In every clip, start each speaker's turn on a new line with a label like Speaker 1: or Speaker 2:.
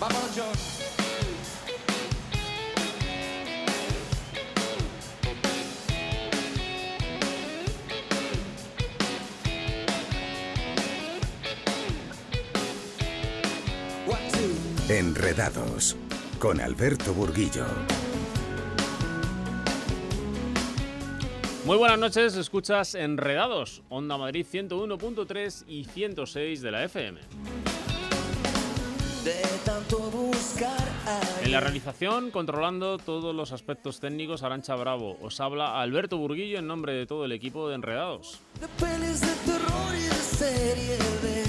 Speaker 1: Vámonos, John.
Speaker 2: Enredados con Alberto Burguillo.
Speaker 3: Muy buenas noches, escuchas Enredados, Onda Madrid 101.3 y 106 de la FM.
Speaker 1: De tanto buscar
Speaker 3: En la realización, controlando todos los aspectos técnicos, Arancha Bravo. Os habla Alberto Burguillo en nombre de todo el equipo de Enredados.
Speaker 1: de pelis de terror y de serie B.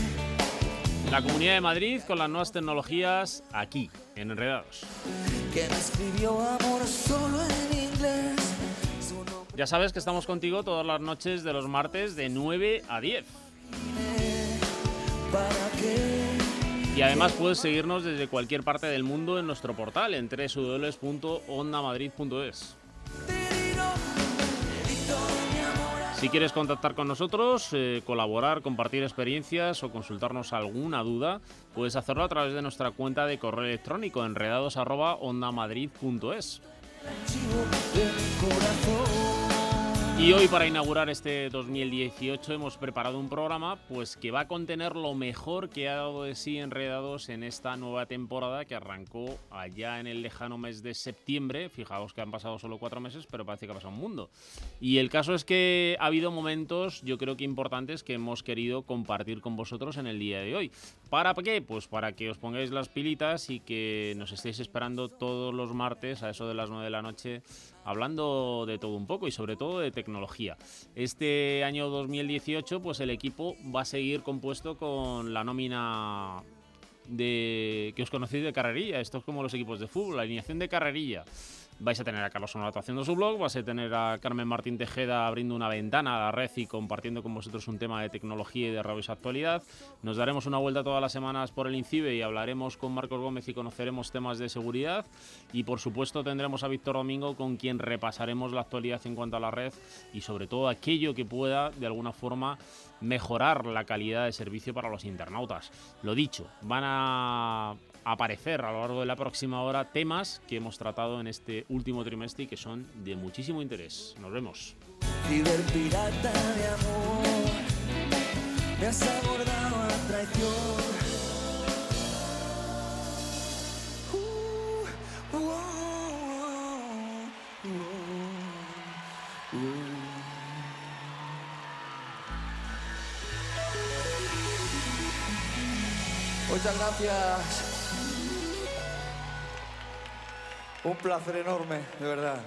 Speaker 3: La Comunidad de Madrid con las nuevas tecnologías aquí, en Enredados.
Speaker 1: Que me escribió amor solo en inglés. Su nombre
Speaker 3: Ya sabes que estamos contigo todas las noches de los martes de 9 a 10.
Speaker 1: para qué.
Speaker 3: Y además puedes seguirnos desde cualquier parte del mundo en nuestro portal en www.ondamadrid.es. Si quieres contactar con nosotros, eh, colaborar, compartir experiencias o consultarnos alguna duda, puedes hacerlo a través de nuestra cuenta de correo electrónico enredados@ondamadrid.es. Y hoy para inaugurar este 2018 hemos preparado un programa pues que va a contener lo mejor que ha dado de sí Enredados en esta nueva temporada que arrancó allá en el lejano mes de septiembre. Fijaos que han pasado solo cuatro meses, pero parece que ha pasado un mundo. Y el caso es que ha habido momentos, yo creo que importantes, que hemos querido compartir con vosotros en el día de hoy. ¿Para qué? Pues para que os pongáis las pilitas y que nos estéis esperando todos los martes a eso de las 9 de la noche hablando de todo un poco y sobre todo de tecnología. Este año 2018 pues el equipo va a seguir compuesto con la nómina de que os conocéis de carrerilla, esto es como los equipos de fútbol, la alineación de carrerilla. Vais a tener a Carlos Sonato haciendo su blog, vais a tener a Carmen Martín Tejeda abriendo una ventana a la red y compartiendo con vosotros un tema de tecnología y de rabiosa actualidad. Nos daremos una vuelta todas las semanas por el INCIBE y hablaremos con Marcos Gómez y conoceremos temas de seguridad. Y por supuesto tendremos a Víctor Domingo con quien repasaremos la actualidad en cuanto a la red y sobre todo aquello que pueda de alguna forma mejorar la calidad de servicio para los internautas. Lo dicho, van a aparecer a lo largo de la próxima hora temas que hemos tratado en este último trimestre y que son de muchísimo interés. Nos vemos.
Speaker 1: Muchas gracias. Un placer enorme, de verdad.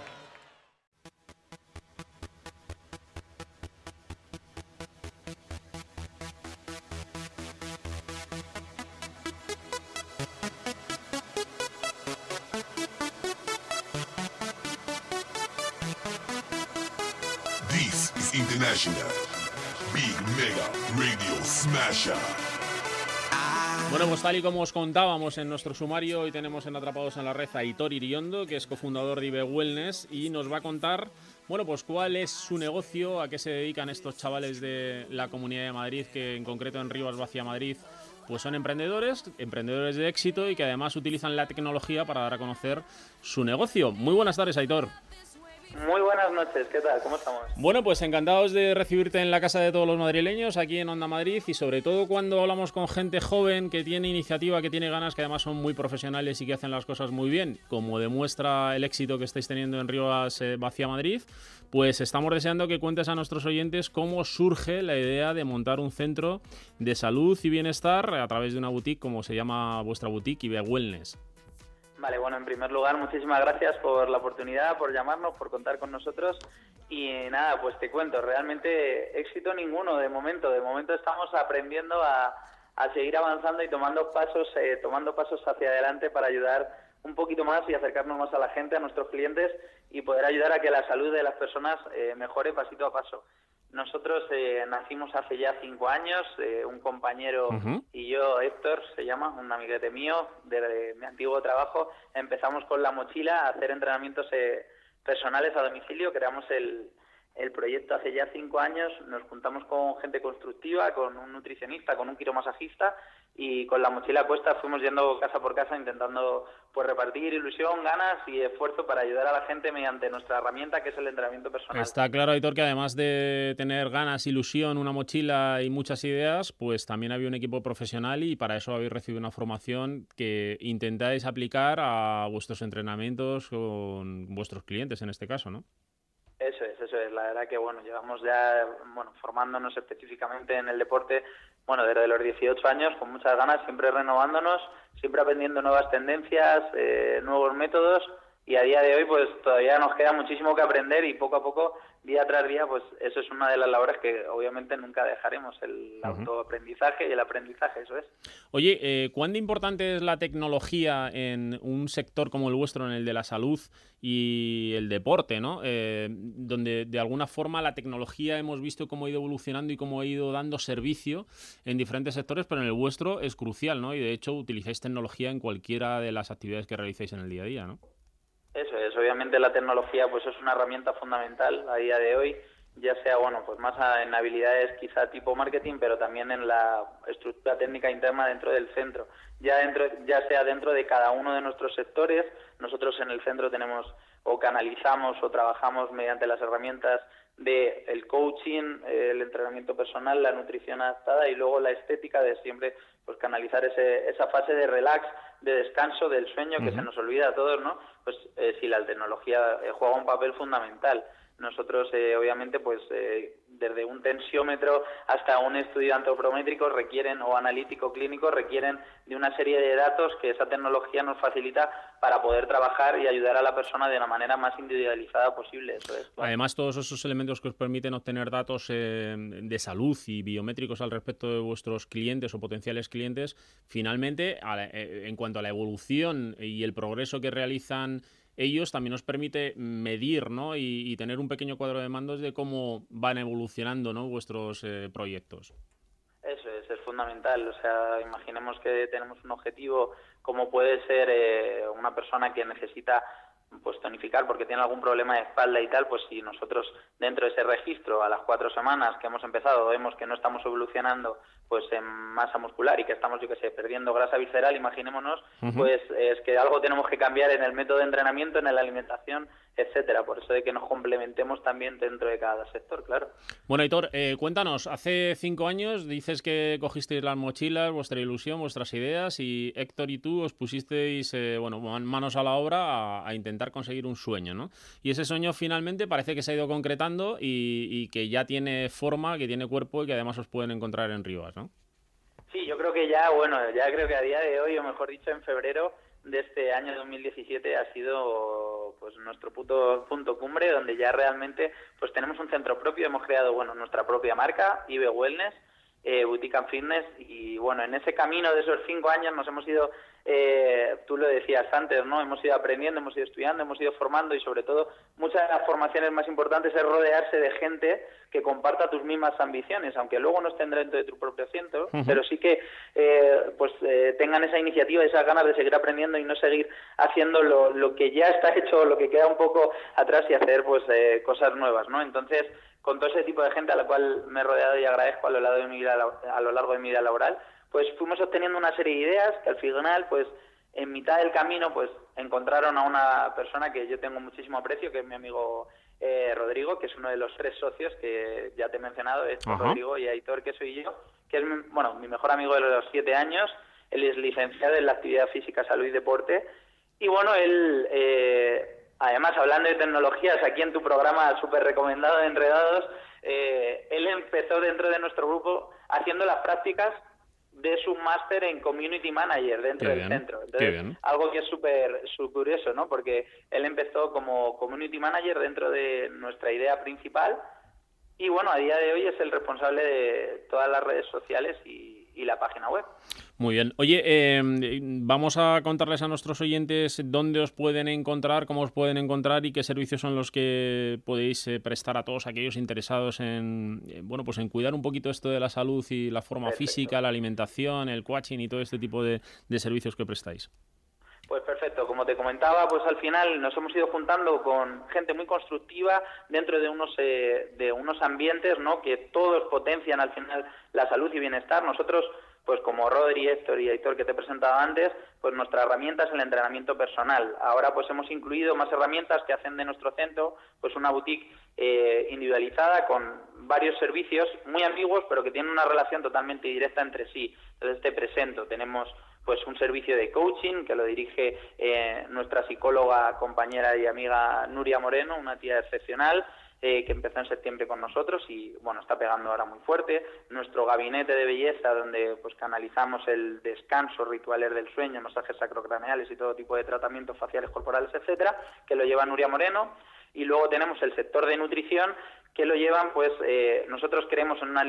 Speaker 4: This is International Big Mega Radio Smasher.
Speaker 3: Bueno, pues tal y como os contábamos en nuestro sumario, hoy tenemos en Atrapados en la Red a Hitor Iriondo, que es cofundador de IBE Wellness, y nos va a contar, bueno, pues cuál es su negocio, a qué se dedican estos chavales de la Comunidad de Madrid, que en concreto en Rivas Vacia Madrid, pues son emprendedores, emprendedores de éxito y que además utilizan la tecnología para dar a conocer su negocio. Muy buenas tardes, Aitor.
Speaker 5: Muy buenas noches, ¿qué tal? ¿Cómo estamos?
Speaker 3: Bueno, pues encantados de recibirte en la casa de todos los madrileños, aquí en Onda Madrid, y sobre todo cuando hablamos con gente joven que tiene iniciativa, que tiene ganas, que además son muy profesionales y que hacen las cosas muy bien, como demuestra el éxito que estáis teniendo en Rivas eh, Vacía Madrid, pues estamos deseando que cuentes a nuestros oyentes cómo surge la idea de montar un centro de salud y bienestar a través de una boutique, como se llama vuestra boutique, Ibe Wellness.
Speaker 5: Vale, bueno, en primer lugar, muchísimas gracias por la oportunidad, por llamarnos, por contar con nosotros. Y nada, pues te cuento, realmente éxito ninguno de momento. De momento estamos aprendiendo a, a seguir avanzando y tomando pasos, eh, tomando pasos hacia adelante para ayudar un poquito más y acercarnos más a la gente, a nuestros clientes y poder ayudar a que la salud de las personas eh, mejore pasito a paso. Nosotros eh, nacimos hace ya cinco años, eh, un compañero y yo, Héctor, se llama, un amiguete mío de, de mi antiguo trabajo, empezamos con la mochila a hacer entrenamientos eh, personales a domicilio, creamos el, el proyecto hace ya cinco años, nos juntamos con gente constructiva, con un nutricionista, con un quiromasajista y con la mochila puesta fuimos yendo casa por casa intentando pues repartir ilusión, ganas y esfuerzo para ayudar a la gente mediante nuestra herramienta que es el entrenamiento personal.
Speaker 3: Está claro, Aitor, que además de tener ganas, ilusión, una mochila y muchas ideas, pues también había un equipo profesional y para eso habéis recibido una formación que intentáis aplicar a vuestros entrenamientos con vuestros clientes en este caso, ¿no?
Speaker 5: Eso es, eso es. La verdad que, bueno, llevamos ya, bueno, formándonos específicamente en el deporte, bueno, desde los 18 años, con muchas ganas, siempre renovándonos, siempre aprendiendo nuevas tendencias, eh, nuevos métodos y a día de hoy pues todavía nos queda muchísimo que aprender y poco a poco día tras día pues eso es una de las labores que obviamente nunca dejaremos el autoaprendizaje y el aprendizaje eso es.
Speaker 3: Oye eh, cuán importante es la tecnología en un sector como el vuestro en el de la salud y el deporte no eh, donde de alguna forma la tecnología hemos visto cómo ha ido evolucionando y cómo ha ido dando servicio en diferentes sectores pero en el vuestro es crucial no y de hecho utilizáis tecnología en cualquiera de las actividades que realicéis en el día a día no
Speaker 5: eso es, obviamente la tecnología pues es una herramienta fundamental a día de hoy, ya sea bueno pues más en habilidades quizá tipo marketing, pero también en la estructura técnica interna dentro del centro. Ya dentro, ya sea dentro de cada uno de nuestros sectores, nosotros en el centro tenemos o canalizamos o trabajamos mediante las herramientas de el coaching, el entrenamiento personal, la nutrición adaptada y luego la estética de siempre pues canalizar ese, esa fase de relax, de descanso, del sueño que se nos olvida a todos, ¿no? Pues eh, si la tecnología eh, juega un papel fundamental. Nosotros, eh, obviamente, pues desde un tensiómetro hasta un estudio antropométrico requieren, o analítico clínico, requieren de una serie de datos que esa tecnología nos facilita para poder trabajar y ayudar a la persona de la manera más individualizada posible.
Speaker 3: Además, todos esos elementos que os permiten obtener datos de salud y biométricos al respecto de vuestros clientes o potenciales clientes, finalmente, en cuanto a la evolución y el progreso que realizan ellos también nos permite medir ¿no? y, tener un pequeño cuadro de mandos de cómo van evolucionando ¿no? vuestros eh, proyectos.
Speaker 5: Eso es, es fundamental. O sea, imaginemos que tenemos un objetivo como puede ser eh, una persona que necesita pues tonificar porque tiene algún problema de espalda y tal, pues si nosotros dentro de ese registro a las cuatro semanas que hemos empezado vemos que no estamos evolucionando pues en masa muscular y que estamos, yo que sé, perdiendo grasa visceral, imaginémonos, pues es que algo tenemos que cambiar en el método de entrenamiento, en la alimentación, etcétera. Por eso de que nos complementemos también dentro de cada sector, claro.
Speaker 3: Bueno, Aitor, eh, cuéntanos, hace cinco años dices que cogisteis las mochilas, vuestra ilusión, vuestras ideas y Héctor y tú os pusisteis, eh, bueno, manos a la obra a, intentar conseguir un sueño, ¿no? Y ese sueño finalmente parece que se ha ido concretando y, y que ya tiene forma, que tiene cuerpo y que además os pueden encontrar en Rivas, ¿no?
Speaker 5: Sí, yo creo que ya, bueno, ya creo que a día de hoy, o mejor dicho, en febrero de este año 2017 ha sido pues nuestro punto, punto cumbre donde ya realmente pues tenemos un centro propio, hemos creado bueno nuestra propia marca, IBE Wellness, eh, Boutique and Fitness y bueno, en ese camino de esos cinco años nos hemos ido eh, tú lo decías antes, ¿no? Hemos ido aprendiendo, hemos ido estudiando, hemos ido formando y sobre todo muchas de las formaciones más importantes es rodearse de gente que comparta tus mismas ambiciones, aunque luego no estén dentro de tu propio centro, pero sí que eh, pues eh, tengan esa iniciativa, esas ganas de seguir aprendiendo y no seguir haciendo lo, lo que ya está hecho, lo que queda un poco atrás y hacer pues eh, cosas nuevas, ¿no? Entonces, con todo ese tipo de gente a la cual me he rodeado y agradezco a lo largo de mi vida, a lo largo de mi vida laboral, pues fuimos obteniendo una serie de ideas que al final, pues en mitad del camino, pues encontraron a una persona que yo tengo muchísimo aprecio, que es mi amigo eh, Rodrigo, que es uno de los tres socios que ya te he mencionado, es Rodrigo y Aitor, que soy yo, que es, bueno, mi mejor amigo de los siete años, él es licenciado en la actividad física, salud y deporte, y bueno, él, eh, además, hablando de tecnologías, aquí en tu programa súper recomendado de Enredados, eh, él empezó dentro de nuestro grupo haciendo las prácticas de su máster en Community Manager dentro del centro. Entonces, algo que es súper curioso, ¿no? Porque él empezó como Community Manager dentro de nuestra idea principal y bueno, a día de hoy es el responsable de todas las redes sociales y, la página web.
Speaker 3: Muy bien. Oye, em, vamos a contarles a nuestros oyentes dónde os pueden encontrar, cómo os pueden encontrar y qué servicios son los que podéis eh, prestar a todos aquellos interesados en, eh, bueno, pues en cuidar un poquito esto de la salud y la forma física, la alimentación, el coaching y todo este tipo de servicios que prestáis.
Speaker 5: Pues perfecto, como te comentaba, pues al final nos hemos ido juntando con gente muy constructiva dentro de unos eh, de unos ambientes, ¿no? Que todos potencian al final la salud y bienestar. Nosotros pues como Rodri, Héctor y Héctor que te he presentado antes, pues nuestra herramienta es el entrenamiento personal. Ahora pues hemos incluido más herramientas que hacen de nuestro centro pues una boutique eh, individualizada con varios servicios muy ambiguos pero que tienen una relación totalmente directa entre sí. Entonces te presento, tenemos pues un servicio de coaching que lo dirige eh, nuestra psicóloga, compañera y amiga Nuria Moreno, una tía excepcional. Eh, que empezó en septiembre con nosotros y bueno está pegando ahora muy fuerte. Nuestro gabinete de belleza donde pues canalizamos el descanso rituales del sueño masajes sacrocraneales y todo tipo de tratamientos faciales corporales etcétera que lo lleva Nuria Moreno. Y luego tenemos el sector de nutrición que lo llevan, pues eh, nosotros creemos en una,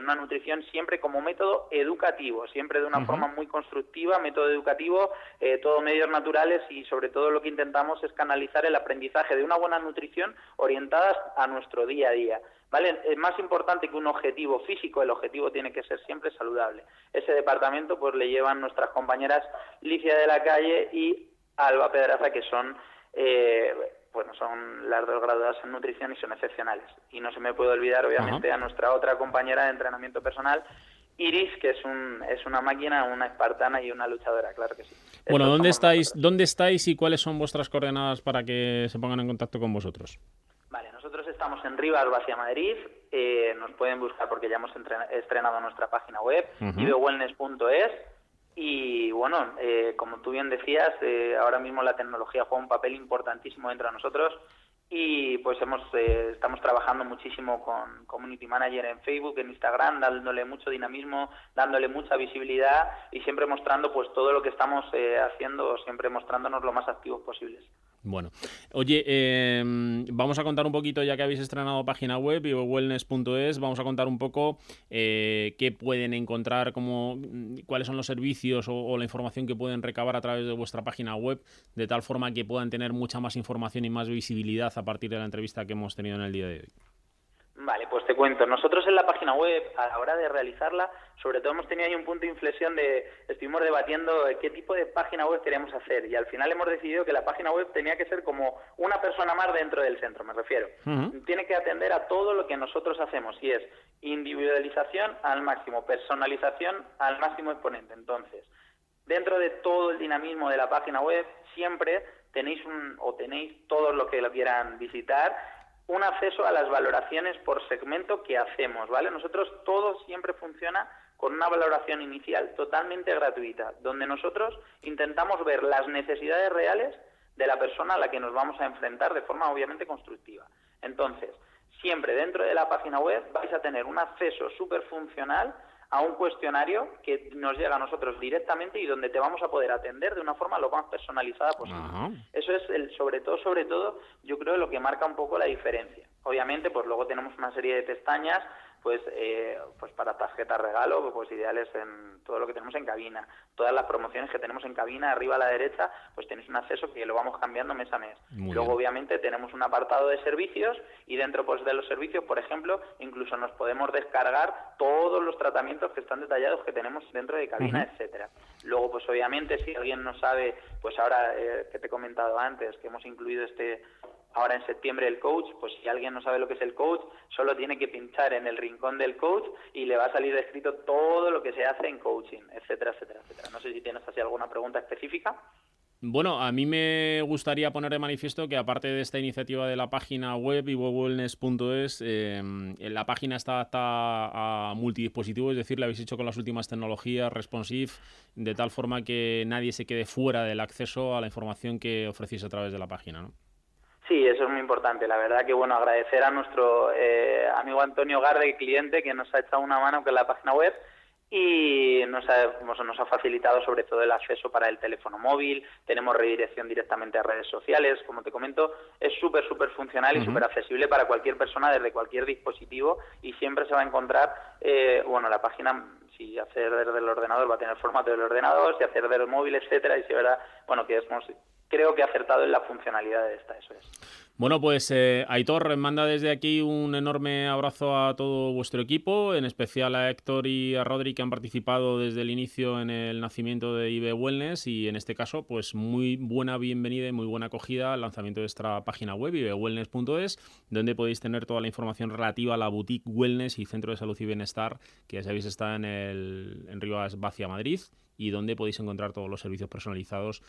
Speaker 5: una, nutrición siempre como método educativo, siempre de una forma muy constructiva, método educativo, eh, todo medios naturales y sobre todo lo que intentamos es canalizar el aprendizaje de una buena nutrición orientadas a nuestro día a día. ¿Vale? Es más importante que un objetivo físico, el objetivo tiene que ser siempre saludable. Ese departamento pues le llevan nuestras compañeras Licia de la Calle y Alba Pedraza, que son eh, bueno, son las dos graduadas en nutrición y son excepcionales. Y no se me puede olvidar, obviamente, a nuestra otra compañera de entrenamiento personal, Iris, que es, un, es una máquina, una espartana y una luchadora, claro que sí.
Speaker 3: Bueno, ¿dónde estáis, ¿dónde estáis y cuáles son vuestras coordenadas para que se pongan en contacto con vosotros?
Speaker 5: Vale, nosotros estamos en Rivas, Vacia Madrid. Eh, nos pueden buscar porque ya hemos estrenado nuestra página web, uh y bueno, eh, como tú bien decías, eh, ahora mismo la tecnología juega un papel importantísimo entre nosotros y pues hemos eh, estamos trabajando muchísimo con community manager en Facebook, en Instagram, dándole mucho dinamismo, dándole mucha visibilidad y siempre mostrando pues todo lo que estamos haciendo, siempre mostrándonos lo más activos posibles.
Speaker 3: Bueno, oye, em, vamos a contar un poquito, ya que habéis estrenado página web, wellness.es, vamos a contar un poco eh, qué pueden encontrar, cómo, cuáles son los servicios o, la información que pueden recabar a través de vuestra página web, de tal forma que puedan tener mucha más información y más visibilidad a partir de la entrevista que hemos tenido en el día de hoy.
Speaker 5: Vale, pues te cuento. Nosotros en la página web, a la hora de realizarla, sobre todo hemos tenido ahí un punto de inflexión de, estuvimos debatiendo qué tipo de página web queríamos hacer y al final hemos decidido que la página web tenía que ser como una persona más dentro del centro, me refiero. Tiene que atender a todo lo que nosotros hacemos y es individualización al máximo, personalización al máximo exponente. Entonces, dentro de todo el dinamismo de la página web, siempre tenéis un, o tenéis todos los que lo quieran visitar, un acceso a las valoraciones por segmento que hacemos, ¿vale? Nosotros todo siempre funciona con una valoración inicial totalmente gratuita, donde nosotros intentamos ver las necesidades reales de la persona a la que nos vamos a enfrentar de forma obviamente constructiva. Entonces, siempre dentro de la página web vais a tener un acceso súper funcional a un cuestionario que nos llega a nosotros directamente y donde te vamos a poder atender de una forma lo más personalizada posible. Eso es el sobre todo, sobre todo, yo creo lo que marca un poco la diferencia. Obviamente, pues luego tenemos una serie de pestañas pues, eh, pues para tarjetas regalo, pues ideales en todo lo que tenemos en cabina. Todas las promociones que tenemos en cabina, arriba a la derecha, pues tenéis un acceso que lo vamos cambiando mes a mes. Luego, obviamente, tenemos un apartado de servicios y dentro pues, de los servicios, por ejemplo, incluso nos podemos descargar todos los tratamientos que están detallados que tenemos dentro de cabina, etcétera. Luego, pues obviamente, si alguien no sabe, pues ahora eh, que te he comentado antes, que hemos incluido este ahora en septiembre el coach, pues si alguien no sabe lo que es el coach, solo tiene que pinchar en el rincón del coach y le va a salir escrito todo lo que se hace en coaching, etcétera, etcétera, etcétera. No sé si tienes así alguna pregunta específica.
Speaker 3: Bueno, a mí me gustaría poner de manifiesto que aparte de esta iniciativa de la página web y eh, la página está adaptada a multidispositivos, es decir, la habéis hecho con las últimas tecnologías responsive, de tal forma que nadie se quede fuera del acceso a la información que ofrecéis a través de la página, ¿no?
Speaker 5: Sí, eso es muy importante. La verdad que, bueno, agradecer a nuestro eh, amigo Antonio Garde, cliente, que nos ha echado una mano con la página web y nos ha, nos ha facilitado sobre todo el acceso para el teléfono móvil, tenemos redirección directamente a redes sociales, como te comento, es súper, súper funcional y súper accesible para cualquier persona desde cualquier dispositivo y siempre se va a encontrar, eh, bueno, la página, si hacer desde el ordenador va a tener formato del ordenador, si hacer desde el móvil, etcétera, y si verdad, bueno, que hemos creo que ha acertado en la funcionalidad de esta, eso es.
Speaker 3: Bueno, pues eh, Aitor manda desde aquí un enorme abrazo a todo vuestro equipo, en especial a Héctor y a Rodri que han participado desde el inicio en el nacimiento de IB Wellness y en este caso, pues muy buena bienvenida y muy buena acogida al lanzamiento de esta página web, ibwellness.es, donde podéis tener toda la información relativa a la boutique Wellness y Centro de Salud y Bienestar, que ya sabéis está en, el, en Rivas Vacia, Madrid, y donde podéis encontrar todos los servicios personalizados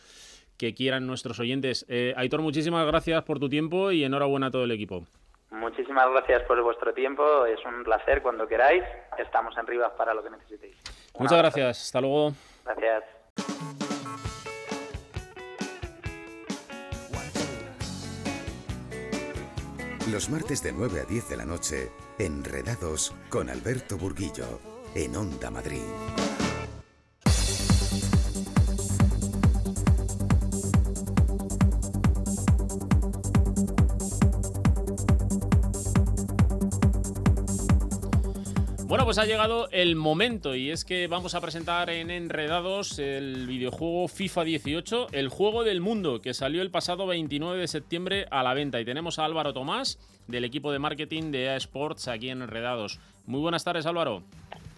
Speaker 3: que quieran nuestros oyentes. Eh, Aitor, muchísimas gracias por tu tiempo y enhorabuena a todo el equipo.
Speaker 5: Muchísimas gracias por vuestro tiempo, es un placer cuando queráis, estamos en Rivas para lo que necesitéis.
Speaker 3: Muchas gracias, hasta luego.
Speaker 5: Gracias.
Speaker 2: Los martes de 9 a 10 de la noche, Enredados con Alberto Burguillo, en Onda Madrid.
Speaker 3: Pues ha llegado el momento y es que vamos a presentar en Enredados el videojuego FIFA 18, el juego del mundo, que salió el pasado 29 de septiembre a la venta. Y tenemos a Álvaro Tomás, del equipo de marketing de EA Sports, aquí en Enredados. Muy buenas tardes, Álvaro.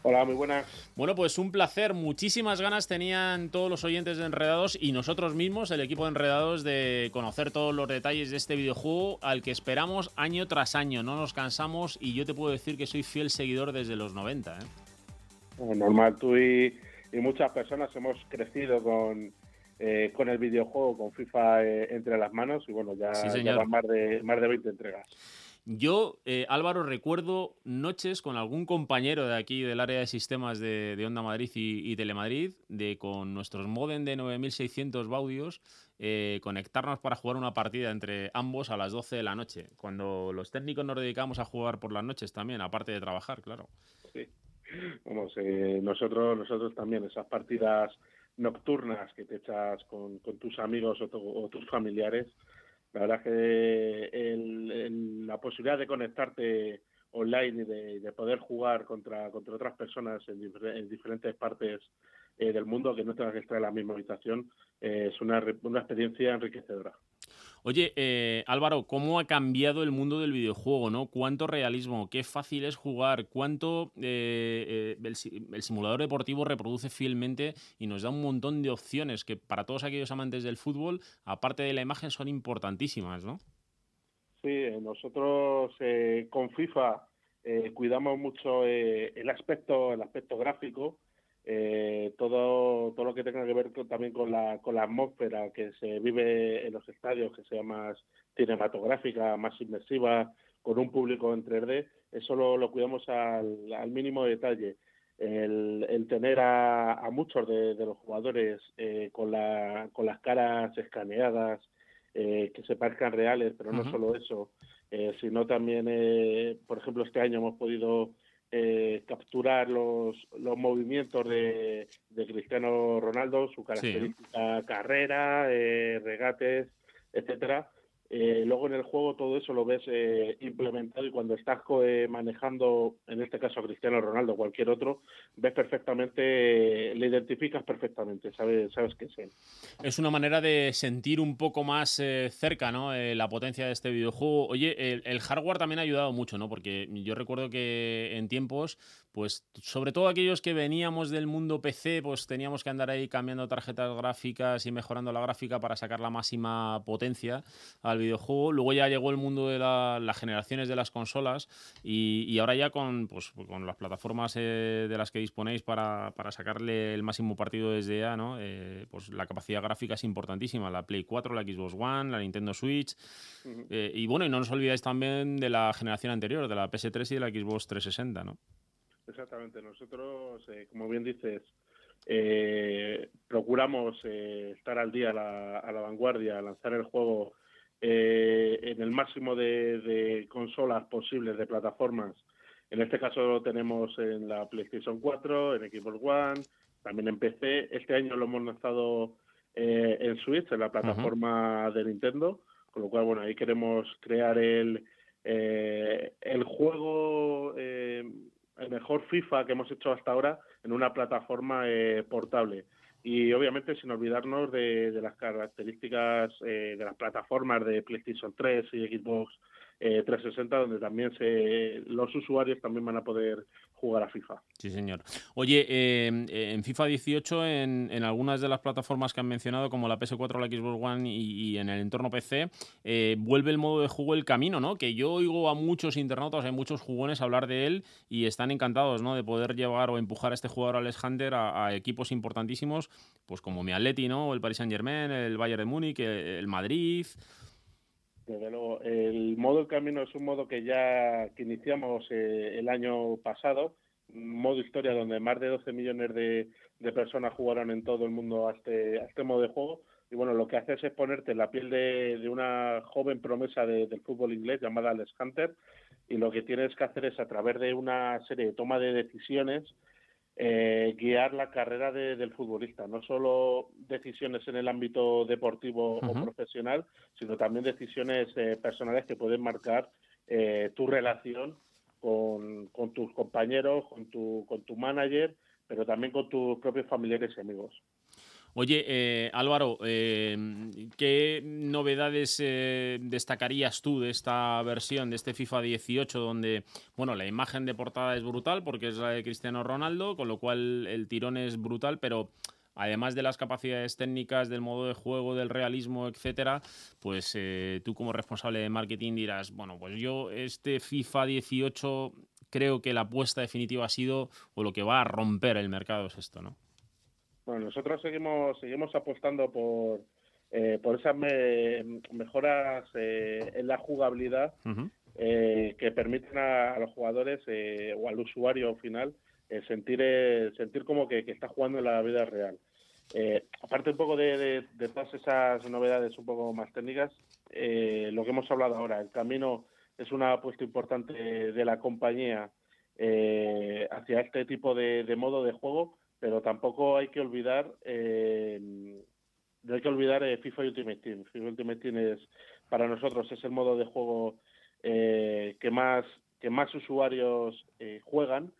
Speaker 6: Hola, muy buenas.
Speaker 3: Bueno, pues un placer. Muchísimas ganas tenían todos los oyentes de Enredados y nosotros mismos, el equipo de Enredados, de conocer todos los detalles de este videojuego al que esperamos año tras año. No nos cansamos y yo te puedo decir que soy fiel seguidor desde los 90. ¿eh?
Speaker 6: Normal, tú y, muchas personas hemos crecido con, eh, con el videojuego, con FIFA eh, entre las manos y bueno, ya, ya van más de, más de 20 entregas.
Speaker 3: Yo, eh, Álvaro, recuerdo noches con algún compañero de aquí del área de sistemas de, Onda Madrid y, Telemadrid, de con nuestros modem de 9600 baudios, eh, conectarnos para jugar una partida entre ambos a las 12 de la noche, cuando los técnicos nos dedicamos a jugar por las noches también, aparte de trabajar, claro.
Speaker 6: Sí, vamos, eh, nosotros, nosotros también, esas partidas nocturnas que te echas con, tus amigos o tus familiares, la verdad que la posibilidad de conectarte online y de, poder jugar contra, contra otras personas en, diferentes partes eh, del mundo que no tengas que estar en la misma habitación eh, es una, una experiencia enriquecedora.
Speaker 3: Oye, eh, Álvaro, ¿cómo ha cambiado el mundo del videojuego? ¿no? ¿Cuánto realismo? ¿Qué fácil es jugar? ¿Cuánto eh, el, simulador deportivo reproduce fielmente y nos da un montón de opciones que para todos aquellos amantes del fútbol, aparte de la imagen, son importantísimas, ¿no?
Speaker 6: Sí, nosotros con FIFA cuidamos mucho el aspecto, el aspecto gráfico eh, todo, todo lo que tenga que ver también con la, con la atmósfera que se vive en los estadios, que sea más cinematográfica, más inmersiva, con un público en 3D, eso lo, cuidamos al, al, mínimo detalle. El, el tener a, a, muchos de, los jugadores eh, con, la, con las caras escaneadas, eh, que se parezcan reales, pero no solo eso, eh, sino también, por ejemplo, este año hemos podido eh, capturar los, los movimientos de, de Cristiano Ronaldo, su característica carrera, eh, regates, etcétera, eh, luego en el juego todo eso lo ves eh, implementado y cuando estás eh, manejando, en este caso a Cristiano Ronaldo o cualquier otro, ves perfectamente, le identificas perfectamente, sabes, sabes que es.
Speaker 3: Es una manera de sentir un poco más cerca ¿no? la potencia de este videojuego. Oye, el, el, hardware también ha ayudado mucho, ¿no? porque yo recuerdo que en tiempos pues sobre todo aquellos que veníamos del mundo PC, pues teníamos que andar ahí cambiando tarjetas gráficas y mejorando la gráfica para sacar la máxima potencia al videojuego. Luego ya llegó el mundo de las generaciones de las consolas y, ahora ya con, pues, con las plataformas eh, de las que disponéis para, sacarle el máximo partido desde ya, ¿no? Eh, pues la capacidad gráfica es importantísima. La Play 4, la Xbox One, la Nintendo Switch. Eh, y bueno, y no nos olvidáis también de la generación anterior, de la PS3 y de la Xbox 360, ¿no?
Speaker 6: Exactamente, nosotros, eh, como bien dices, eh, procuramos eh, estar al día, a la, a la, vanguardia, lanzar el juego en el máximo de, consolas posibles, de plataformas. En este caso lo tenemos en la PlayStation 4, en Xbox One, también en PC. Este año lo hemos lanzado en Switch, en la plataforma de Nintendo, con lo cual, bueno, ahí queremos crear el, el juego el mejor FIFA que hemos hecho hasta ahora en una plataforma eh, portable. y obviamente sin olvidarnos de, las características eh, de las plataformas de PlayStation 3 y Xbox 360, donde también se, los usuarios también van a poder jugar a FIFA.
Speaker 3: Sí, señor. Oye, eh, en FIFA 18, en, en, algunas de las plataformas que han mencionado, como la PS4, la Xbox One y, en el entorno PC, eh, vuelve el modo de juego el camino, ¿no? Que yo oigo a muchos internautas, a muchos jugones hablar de él y están encantados, ¿no? De poder llevar o empujar a este jugador Alex Hunter a, equipos importantísimos, pues como mi Atleti, ¿no? El Paris Saint Germain, el Bayern de Múnich, el Madrid.
Speaker 6: Desde luego, el modo Camino es un modo que ya que iniciamos eh, el año pasado, modo historia donde más de 12 millones de, personas jugaron en todo el mundo a este, a este modo de juego. Y bueno, lo que haces es ponerte en la piel de, una joven promesa del fútbol inglés llamada Alex Hunter y lo que tienes que hacer es a través de una serie de toma de decisiones eh, guiar la carrera del futbolista, no solo decisiones en el ámbito deportivo o profesional, sino también decisiones eh, personales que pueden marcar eh, tu relación con, tus compañeros, con tu, con tu manager, pero también con tus propios familiares y amigos.
Speaker 3: Oye, eh, Álvaro, eh, ¿qué novedades eh, destacarías tú de esta versión, de este FIFA 18, donde, bueno, la imagen de portada es brutal porque es la de Cristiano Ronaldo, con lo cual el tirón es brutal, pero además de las capacidades técnicas, del modo de juego, del realismo, etcétera, pues tú como responsable de marketing dirás, bueno, pues yo este FIFA 18 creo que la apuesta definitiva ha sido, o lo que va a romper el mercado es esto, ¿no?
Speaker 6: Bueno, nosotros seguimos seguimos apostando por eh, por esas mejoras eh, en la jugabilidad eh, que permiten a, los jugadores o al usuario final sentir sentir como que, está jugando en la vida real. aparte un poco de, todas esas novedades un poco más técnicas, lo que hemos hablado ahora, el camino es una apuesta importante de la compañía hacia este tipo de modo de juego pero tampoco hay que olvidar eh, no hay que olvidar eh, FIFA Ultimate Team. FIFA Ultimate Team es para nosotros es el modo de juego eh, que más que más usuarios juegan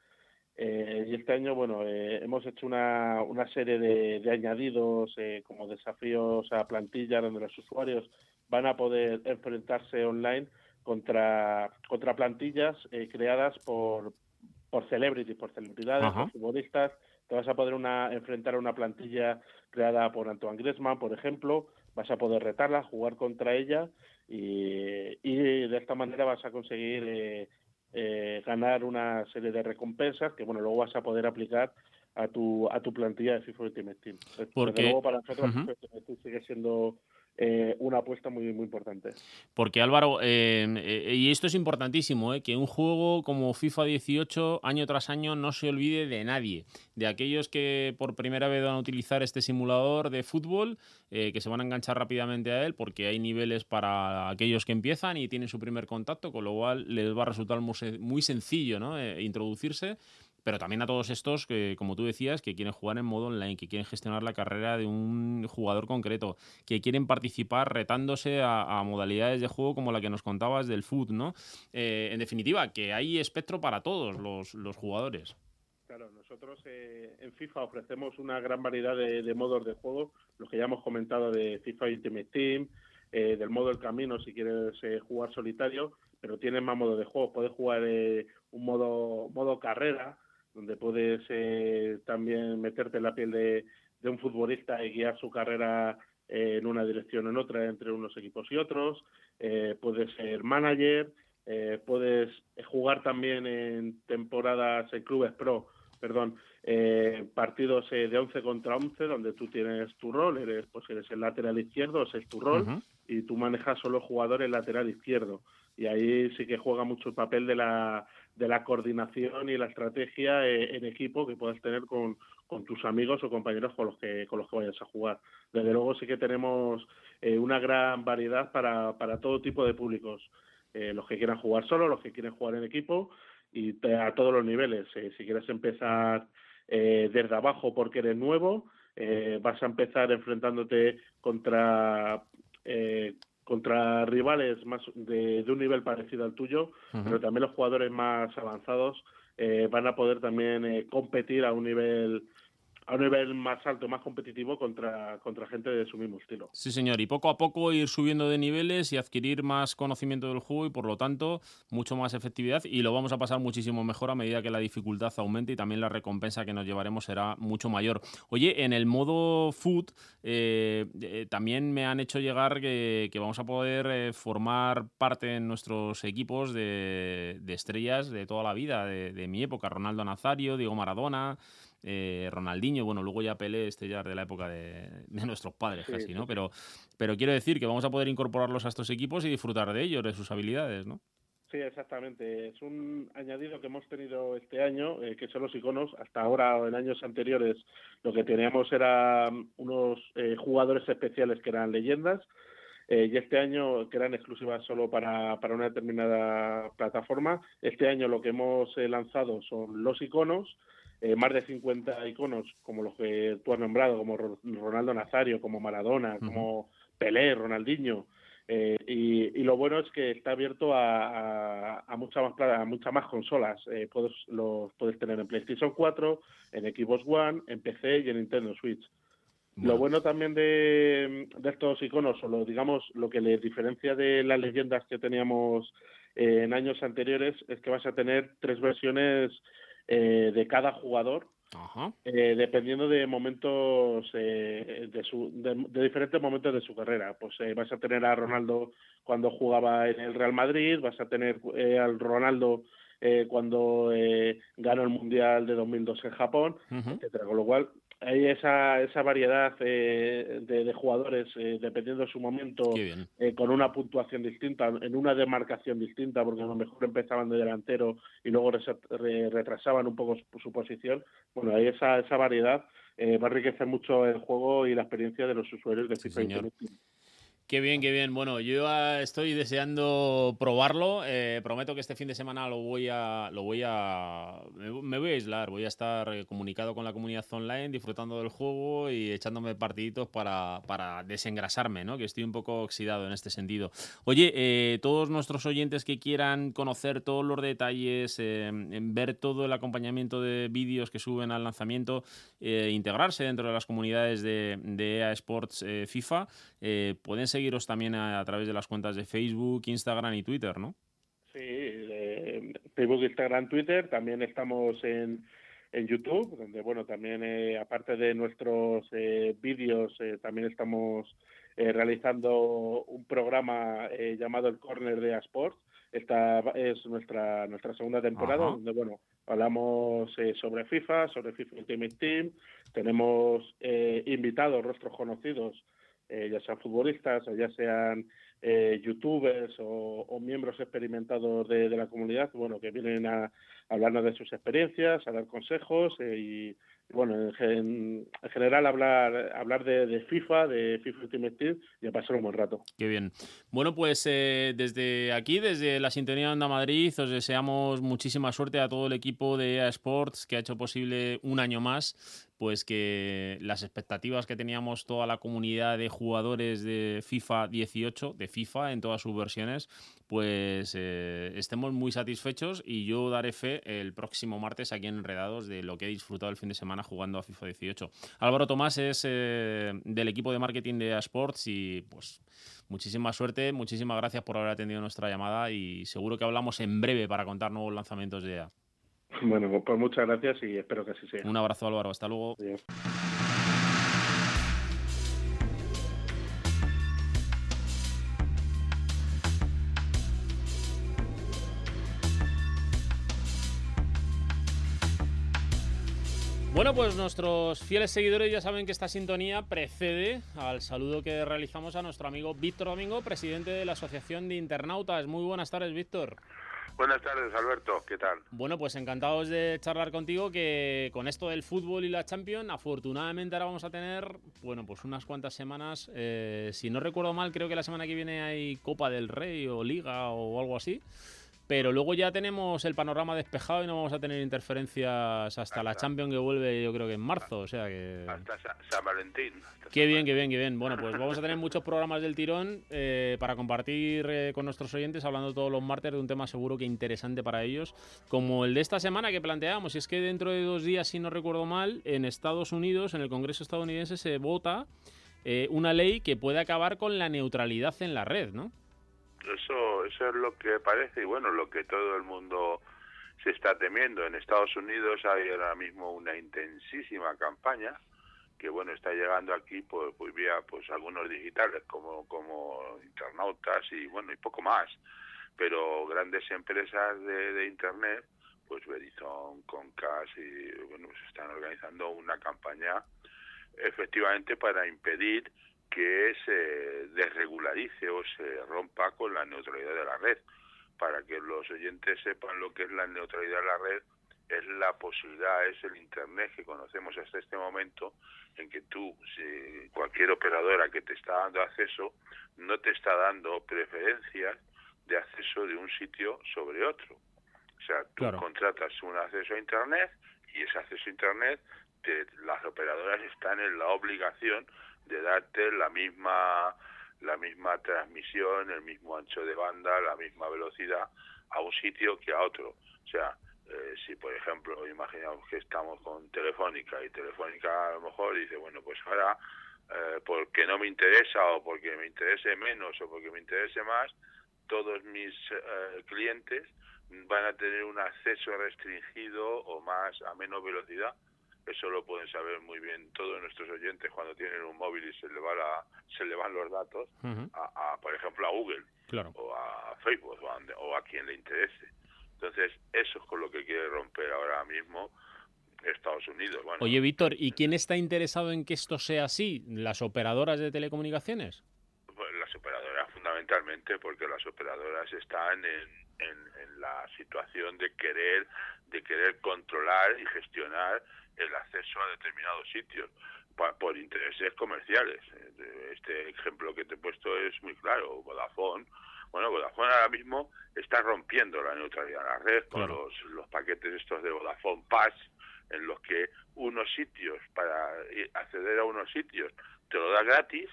Speaker 6: y este año bueno hemos hecho una, una serie de, añadidos como desafíos a plantilla donde los usuarios van a poder enfrentarse online contra contra plantillas creadas por por celebrities, por celebridades, por futbolistas te vas a poder una, enfrentar a una plantilla creada por Antoine Griezmann, por ejemplo, vas a poder retarla, jugar contra ella y, de esta manera vas a conseguir eh, eh, ganar una serie de recompensas que bueno luego vas a poder aplicar a tu a tu plantilla de FIFA Ultimate Team.
Speaker 3: Porque
Speaker 6: luego para nosotros sigue siendo eh, una apuesta muy, muy importante.
Speaker 3: Porque Álvaro, eh, eh, y esto es importantísimo, que un juego como FIFA 18 año tras año no se olvide de nadie, de aquellos que por primera vez van a utilizar este simulador de fútbol, que se van a enganchar rápidamente a él, porque hay niveles para aquellos que empiezan y tienen su primer contacto, con lo cual les va a resultar muy, sencillo ¿no? introducirse pero también a todos estos que, como tú decías, que quieren jugar en modo online, que quieren gestionar la carrera de un jugador concreto, que quieren participar retándose a, modalidades de juego como la que nos contabas del foot, ¿no? Eh, en definitiva, que hay espectro para todos los, jugadores.
Speaker 6: Claro, nosotros eh, en FIFA ofrecemos una gran variedad de, modos de juego, los que ya hemos comentado de FIFA Ultimate Team, eh, del modo El Camino si quieres jugar solitario, pero tienes más modos de juego. Puedes jugar un modo, modo carrera, donde puedes eh, también meterte en la piel de, un futbolista y guiar su carrera eh, en una dirección o en otra entre unos equipos y otros. Eh, puedes ser manager, puedes jugar también en temporadas en clubes pro, perdón, partidos de 11 contra 11 donde tú tienes tu rol, eres pues eres el lateral izquierdo, ese es tu rol y tú manejas solo jugadores lateral izquierdo y ahí sí que juega mucho el papel de la de la coordinación y la estrategia eh, en equipo que puedas tener con, tus amigos o compañeros con los que con los que vayas a jugar. Desde luego sí que tenemos eh, una gran variedad para, para todo tipo de públicos, eh, los que quieran jugar solo, los que quieren jugar en equipo y a todos los niveles. si quieres empezar desde abajo porque eres nuevo, vas a empezar enfrentándote contra contra rivales más de, un nivel parecido al tuyo, pero también los jugadores más avanzados eh, van a poder también eh, competir a un nivel a un nivel más alto, más competitivo contra, contra gente de su mismo estilo.
Speaker 3: Sí, señor, y poco a poco ir subiendo de niveles y adquirir más conocimiento del juego y por lo tanto mucho más efectividad y lo vamos a pasar muchísimo mejor a medida que la dificultad aumente y también la recompensa que nos llevaremos será mucho mayor. Oye, en el modo food eh, eh, también me han hecho llegar que, vamos a poder eh, formar parte en nuestros equipos de, estrellas de toda la vida, de mi época, Ronaldo Nazario, Diego Maradona. Eh, Ronaldinho, bueno, luego ya Pelé, este ya de la época de, nuestros padres casi, ¿no? Pero, pero quiero decir que vamos a poder incorporarlos a estos equipos y disfrutar de ellos, de sus habilidades, ¿no?
Speaker 6: Sí, exactamente. Es un añadido que hemos tenido este año, eh, que son los iconos. Hasta ahora, o en años anteriores, lo que teníamos eran unos eh, jugadores especiales que eran leyendas. y este año, que eran exclusivas solo para, para una determinada plataforma, este año lo que hemos lanzado son los iconos, eh, más de 50 iconos, como los que tú has nombrado, como Ronaldo Nazario, como Maradona, como Pelé, Ronaldinho. Eh, y, lo bueno es que está abierto a, a, muchas más a muchas más consolas. Eh, puedes, los puedes tener en PlayStation 4, en Xbox One, en PC y en Nintendo Switch. Lo bueno también de, de, estos iconos, o lo, digamos, lo que les diferencia de las leyendas que teníamos en años anteriores, es que vas a tener tres versiones eh, de cada jugador, eh, dependiendo de momentos, eh, de, su, de, diferentes momentos de su carrera. Pues vas a tener a Ronaldo cuando jugaba en el Real Madrid, vas a tener al Ronaldo cuando ganó el Mundial de 2002 en Japón, etcétera. Con lo cual hay esa, esa variedad eh, de, jugadores eh, dependiendo de su momento eh, con una puntuación distinta en una demarcación distinta porque a lo mejor empezaban de delantero y luego retrasaban un poco su, posición. Bueno hay esa, esa variedad va a enriquecer mucho el juego y la experiencia de los usuarios de FIFA
Speaker 3: Qué bien, qué bien. Bueno, yo estoy deseando probarlo. Eh, prometo que este fin de semana lo voy a, lo voy a, me, voy a aislar. Voy a estar eh, comunicado con la comunidad online, disfrutando del juego y echándome partiditos para, para desengrasarme, ¿no? Que estoy un poco oxidado en este sentido. Oye, eh, todos nuestros oyentes que quieran conocer todos los detalles, ver todo el acompañamiento de vídeos que suben al lanzamiento, integrarse dentro de las comunidades de, de EA Sports FIFA, pueden ser seguiros también a, través de las cuentas de Facebook, Instagram y Twitter, ¿no?
Speaker 6: Sí, Facebook, Instagram, Twitter. También estamos en, en YouTube, donde, bueno, también, eh, aparte de nuestros eh, vídeos, eh, también estamos realizando un programa llamado El Corner de Asports. Esta es nuestra nuestra segunda temporada, donde, bueno, hablamos sobre FIFA, sobre FIFA Ultimate Team. Tenemos invitados, rostros conocidos, eh, ya sean futbolistas o ya sean eh, youtubers o, miembros experimentados de, la comunidad, bueno, que vienen a, hablarnos de sus experiencias, a dar consejos eh, y, bueno, en, general hablar hablar de, FIFA, de FIFA Ultimate Team y a pasar un buen rato.
Speaker 3: Qué bien. Bueno, pues desde aquí, desde la Sintonía Onda Madrid, os deseamos muchísima suerte a todo el equipo de EA Sports que ha hecho posible un año más pues que las expectativas que teníamos toda la comunidad de jugadores de FIFA 18, de FIFA en todas sus versiones, pues eh, estemos muy satisfechos y yo daré fe el próximo martes aquí en Enredados de lo que he disfrutado el fin de semana jugando a FIFA 18. Álvaro Tomás es eh, del equipo de marketing de Sports y pues muchísima suerte, muchísimas gracias por haber atendido nuestra llamada y seguro que hablamos en breve para contar nuevos lanzamientos de EA.
Speaker 6: Bueno, pues muchas gracias y espero que así sea.
Speaker 3: Un abrazo Álvaro, hasta luego. Bueno, pues nuestros fieles seguidores ya saben que esta sintonía precede al saludo que realizamos a nuestro amigo Víctor Domingo, presidente de la Asociación de Internautas. Muy buenas tardes, Víctor.
Speaker 7: Buenas tardes, Alberto. ¿Qué tal?
Speaker 3: Bueno, pues encantados de charlar contigo que con esto del fútbol y la Champions, afortunadamente ahora vamos a tener, bueno, pues unas cuantas semanas. Eh, si no recuerdo mal, creo que la semana que viene hay Copa del Rey o Liga o algo así. Pero luego ya tenemos el panorama despejado y no vamos a tener interferencias hasta, la Champions que vuelve yo creo que en marzo, o sea que...
Speaker 7: Hasta San Valentín.
Speaker 3: qué bien, qué bien, qué bien. Bueno, pues vamos a tener muchos programas del tirón eh, para compartir eh, con nuestros oyentes, hablando todos los martes de un tema seguro que interesante para ellos, como el de esta semana que planteamos. Y es que dentro de dos días, si no recuerdo mal, en Estados Unidos, en el Congreso estadounidense, se vota eh, una ley que puede acabar con la neutralidad en la red, ¿no?
Speaker 7: Eso, eso es lo que parece y bueno, lo que todo el mundo se está temiendo. En Estados Unidos hay ahora mismo una intensísima campaña que bueno está llegando aquí pues, pues vía pues algunos digitales como como internautas y bueno y poco más pero grandes empresas de, de internet pues Verizon, Comcast y bueno pues están organizando una campaña efectivamente para impedir que se desregularice o se rompa con la neutralidad de la red. Para que los oyentes sepan lo que es la neutralidad de la red, es la posibilidad, es el Internet que conocemos hasta este momento, en que tú, si cualquier operadora que te está dando acceso, no te está dando preferencias de acceso de un sitio sobre otro. O sea, tú contratas un acceso a Internet y ese acceso a Internet, las operadoras están en la obligación de darte la misma la misma transmisión, el mismo ancho de banda, la misma velocidad a un sitio que a otro. O sea, eh, si por ejemplo imaginamos que estamos con Telefónica y Telefónica a lo mejor dice, bueno, pues ahora eh, porque no me interesa o porque me interese menos o porque me interese más, todos mis eh, clientes van a tener un acceso restringido o más a menos velocidad eso lo pueden saber muy bien todos nuestros oyentes cuando tienen un móvil y se le va la, se le van los datos a, por ejemplo a Google o a Facebook o a, quien le interese. Entonces eso es con lo que quiere romper ahora mismo Estados Unidos.
Speaker 3: Oye Víctor y quién está interesado en que esto sea así las operadoras de telecomunicaciones
Speaker 7: pues las operadoras fundamentalmente porque las operadoras están en, en la situación de querer de querer controlar y gestionar el acceso a determinados sitios por intereses comerciales. Este ejemplo que te he puesto es muy claro. Vodafone, bueno, Vodafone ahora mismo está rompiendo la neutralidad de la red con los, los paquetes estos de Vodafone Pass, en los que unos sitios, para acceder a unos sitios, te lo da gratis,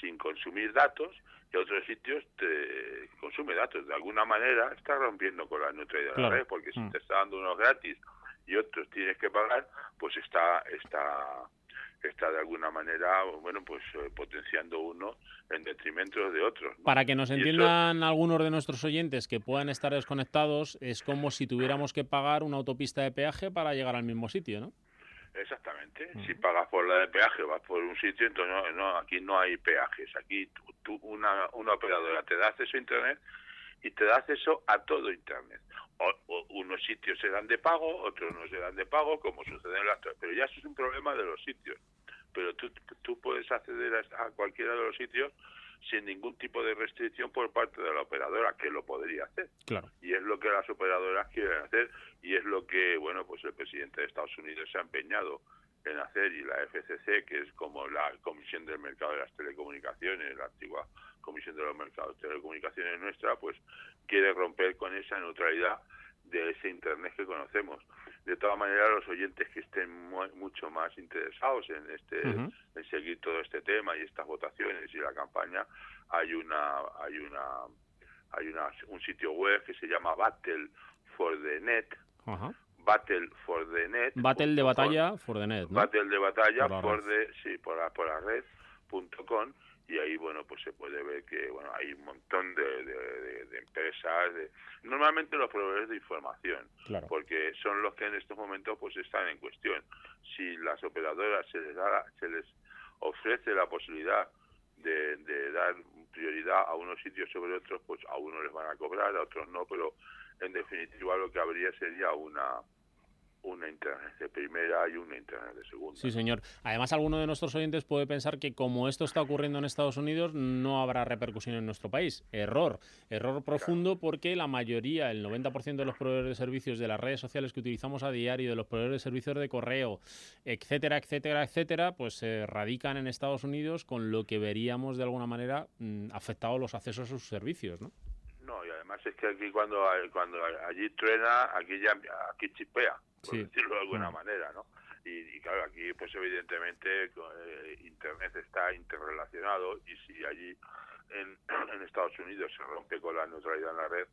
Speaker 7: sin consumir datos, y otros sitios te consume datos. De alguna manera está rompiendo con la neutralidad de la red, porque si mm. te está dando unos gratis y otros tienes que pagar, pues está está está de alguna manera bueno pues eh, potenciando uno en detrimento de otros.
Speaker 3: Para que nos entiendan algunos de nuestros oyentes que puedan estar desconectados, es como si tuviéramos que pagar una autopista de peaje para llegar al mismo sitio, ¿no?
Speaker 7: Exactamente. Si pagas por la de peaje, vas por un sitio, entonces no, no aquí no hay peajes. Aquí tú, una, una operadora te da acceso a Internet y te da acceso a todo Internet unos sitios se dan de pago, otros no se dan de pago, como sucede en las... Pero ya eso es un problema de los sitios. Pero tú, tú puedes acceder a, cualquiera de los sitios sin ningún tipo de restricción por parte de la operadora, que lo podría hacer.
Speaker 3: Claro.
Speaker 7: Y es lo que las operadoras quieren hacer y es lo que, bueno, pues el presidente de Estados Unidos se ha empeñado en hacer y la FCC, que es como la Comisión del Mercado de las Telecomunicaciones, la antigua Comisión de los Mercados de Telecomunicaciones nuestra, pues quiere romper con esa neutralidad de ese Internet que conocemos. De todas maneras, los oyentes que estén mucho más interesados en este en seguir todo este tema y estas votaciones y la campaña, hay una hay una hay una un sitio web que se llama Battle for the Net. Battle for the Net.
Speaker 3: Battle de batalla for the Net.
Speaker 7: Battle de batalla por, de, sí, por la, por la red.com y ahí bueno pues se puede ver que bueno hay un montón de, de, empresas normalmente los proveedores de información porque son los que en estos momentos pues están en cuestión si las operadoras se les da se les ofrece la posibilidad de, de dar prioridad a unos sitios sobre otros pues a unos les van a cobrar a otros no pero en definitiva lo que habría sería una una internet de primera y una internet de segunda.
Speaker 3: Sí, señor. Además, alguno de nuestros oyentes puede pensar que como esto está ocurriendo en Estados Unidos, no habrá repercusión en nuestro país. Error. Error profundo porque la mayoría, el 90% de los proveedores de servicios de las redes sociales que utilizamos a diario, de los proveedores de servicios de correo, etcétera, etcétera, etcétera, pues se radican en Estados Unidos con lo que veríamos de alguna manera mm, afectados los accesos a sus servicios, ¿no?
Speaker 7: No, y además es que aquí cuando cuando allí truena, aquí ya aquí chipea, por decirlo de alguna mm. manera, ¿no? Y, claro, aquí pues evidentemente eh, Internet está interrelacionado y si allí en, en Estados Unidos se rompe con la neutralidad en la red,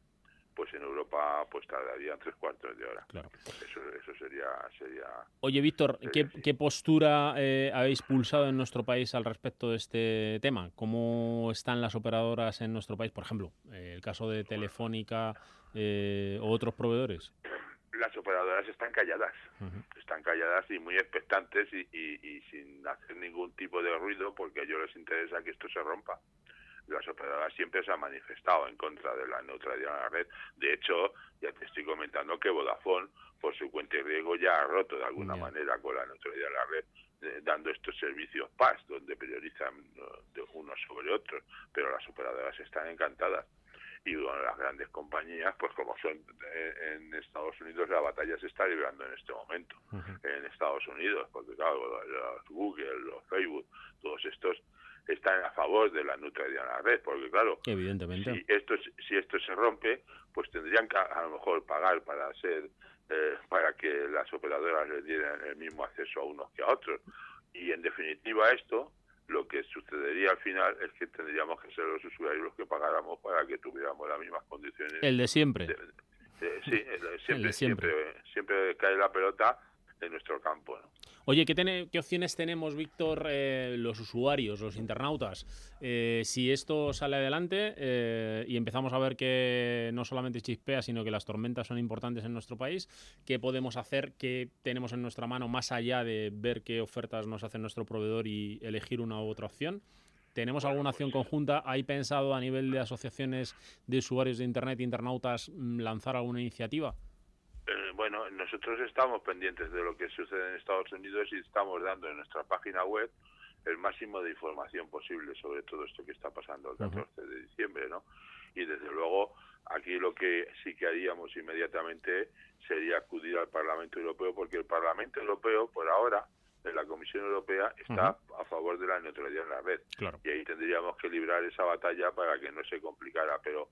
Speaker 7: pues en Europa pues tardarían tres cuartos de hora. Claro. Eso, eso sería, sería...
Speaker 3: Oye, Víctor, ¿qué, postura eh, habéis pulsado en nuestro país al respecto de este tema? ¿Cómo están las operadoras en nuestro país? Por ejemplo, eh, el caso de Telefónica eh, o otros proveedores.
Speaker 7: Las operadoras están calladas, están calladas y muy expectantes y, y sin hacer ningún tipo de ruido porque a ellos les interesa que esto se rompa las operadoras siempre se han manifestado en contra de la neutralidad de la red. De hecho, ya te estoy comentando que Vodafone, por su cuenta y riesgo, ya ha roto de alguna manera con la neutralidad de la red, eh, dando estos servicios PAS, donde priorizan de unos sobre otros, pero las operadoras están encantadas. Y bueno, las grandes compañías, pues como son eh, en Estados Unidos, la batalla se está librando en este momento, en Estados Unidos, porque claro, los Google, los Facebook, todos estos están a favor de la neutralidad de la red, porque claro,
Speaker 3: evidentemente,
Speaker 7: si esto si esto se rompe, pues tendrían que a, lo mejor pagar para ser eh, para que las operadoras les dieran el mismo acceso a unos que a otros. Y en definitiva esto lo que sucedería al final es que tendríamos que ser los usuarios los que pagáramos para que tuviéramos las mismas condiciones.
Speaker 3: El de siempre.
Speaker 7: sí, siempre, siempre. siempre cae la pelota en nuestro campo. ¿no?
Speaker 3: Oye, ¿qué, ¿qué, opciones tenemos, Víctor, eh, los usuarios, los internautas? Eh, si esto sale adelante eh, y empezamos a ver que no solamente chispea, sino que las tormentas son importantes en nuestro país, ¿qué podemos hacer? ¿Qué tenemos en nuestra mano más allá de ver qué ofertas nos hace nuestro proveedor y elegir una u otra opción? ¿Tenemos alguna acción conjunta? ¿Hay pensado a nivel de asociaciones de usuarios de Internet, internautas, mm, lanzar alguna iniciativa?
Speaker 7: Bueno, nosotros estamos pendientes de lo que sucede en Estados Unidos y estamos dando en nuestra página web el máximo de información posible sobre todo esto que está pasando el 14 de diciembre, ¿no? Y desde luego aquí lo que sí que haríamos inmediatamente sería acudir al Parlamento Europeo porque el Parlamento Europeo por ahora en la Comisión Europea está a favor de la neutralidad en la red. Y ahí tendríamos que librar esa batalla para que no se complicara. Pero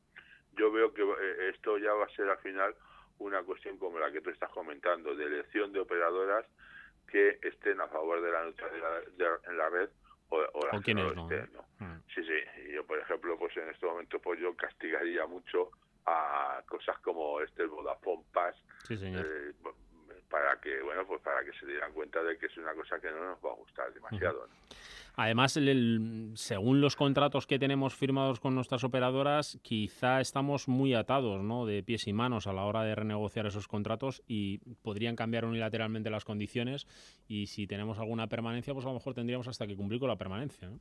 Speaker 7: yo veo que eh, esto ya va a ser al final una cuestión como la que tú estás comentando, de elección de operadoras que estén a favor de la neutralidad en la red o, o las que no estén. Mm. Sí, sí. Yo, por ejemplo, pues en este momento pues yo castigaría mucho a cosas como este Vodafone Pass,
Speaker 3: sí, señor.
Speaker 7: Eh, para que bueno pues para que se dieran cuenta de que es una cosa que no nos va a gustar demasiado.
Speaker 3: Además, el, según los contratos que tenemos firmados con nuestras operadoras, quizá estamos muy atados ¿no? de pies y manos a la hora de renegociar esos contratos y podrían cambiar unilateralmente las condiciones y si tenemos alguna permanencia, pues a lo mejor tendríamos hasta que cumplir con la permanencia. ¿no?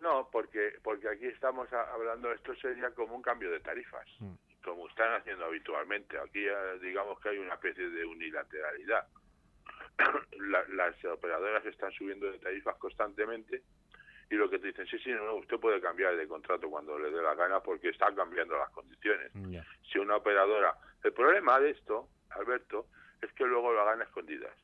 Speaker 7: No, porque porque aquí estamos hablando, esto sería como un cambio de tarifas, mm. Como están haciendo habitualmente. Aquí eh, digamos que hay una especie de unilateralidad las operadoras están subiendo de tarifas constantemente y lo que te dicen, sí, sí, no, usted puede cambiar de contrato cuando le dé la gana porque están cambiando las condiciones. Si una operadora... El problema de esto, Alberto, es que luego lo hagan escondidas.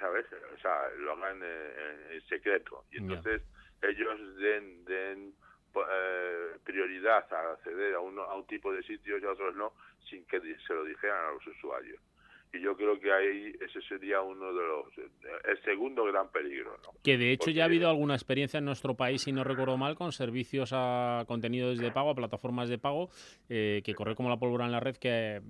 Speaker 7: ¿Sabes? O sea, lo hagan en, secreto. Y entonces ellos den, den eh, prioridad a acceder a, uno, a un tipo de sitios y a otros no, sin que se lo dijeran a los usuarios y yo creo que ahí ese sería uno de los el segundo gran peligro ¿no?
Speaker 3: que de hecho ya ha habido alguna experiencia en nuestro país si no recuerdo mal con servicios a contenidos de pago a plataformas de pago eh, que corre como la pólvora en la red que,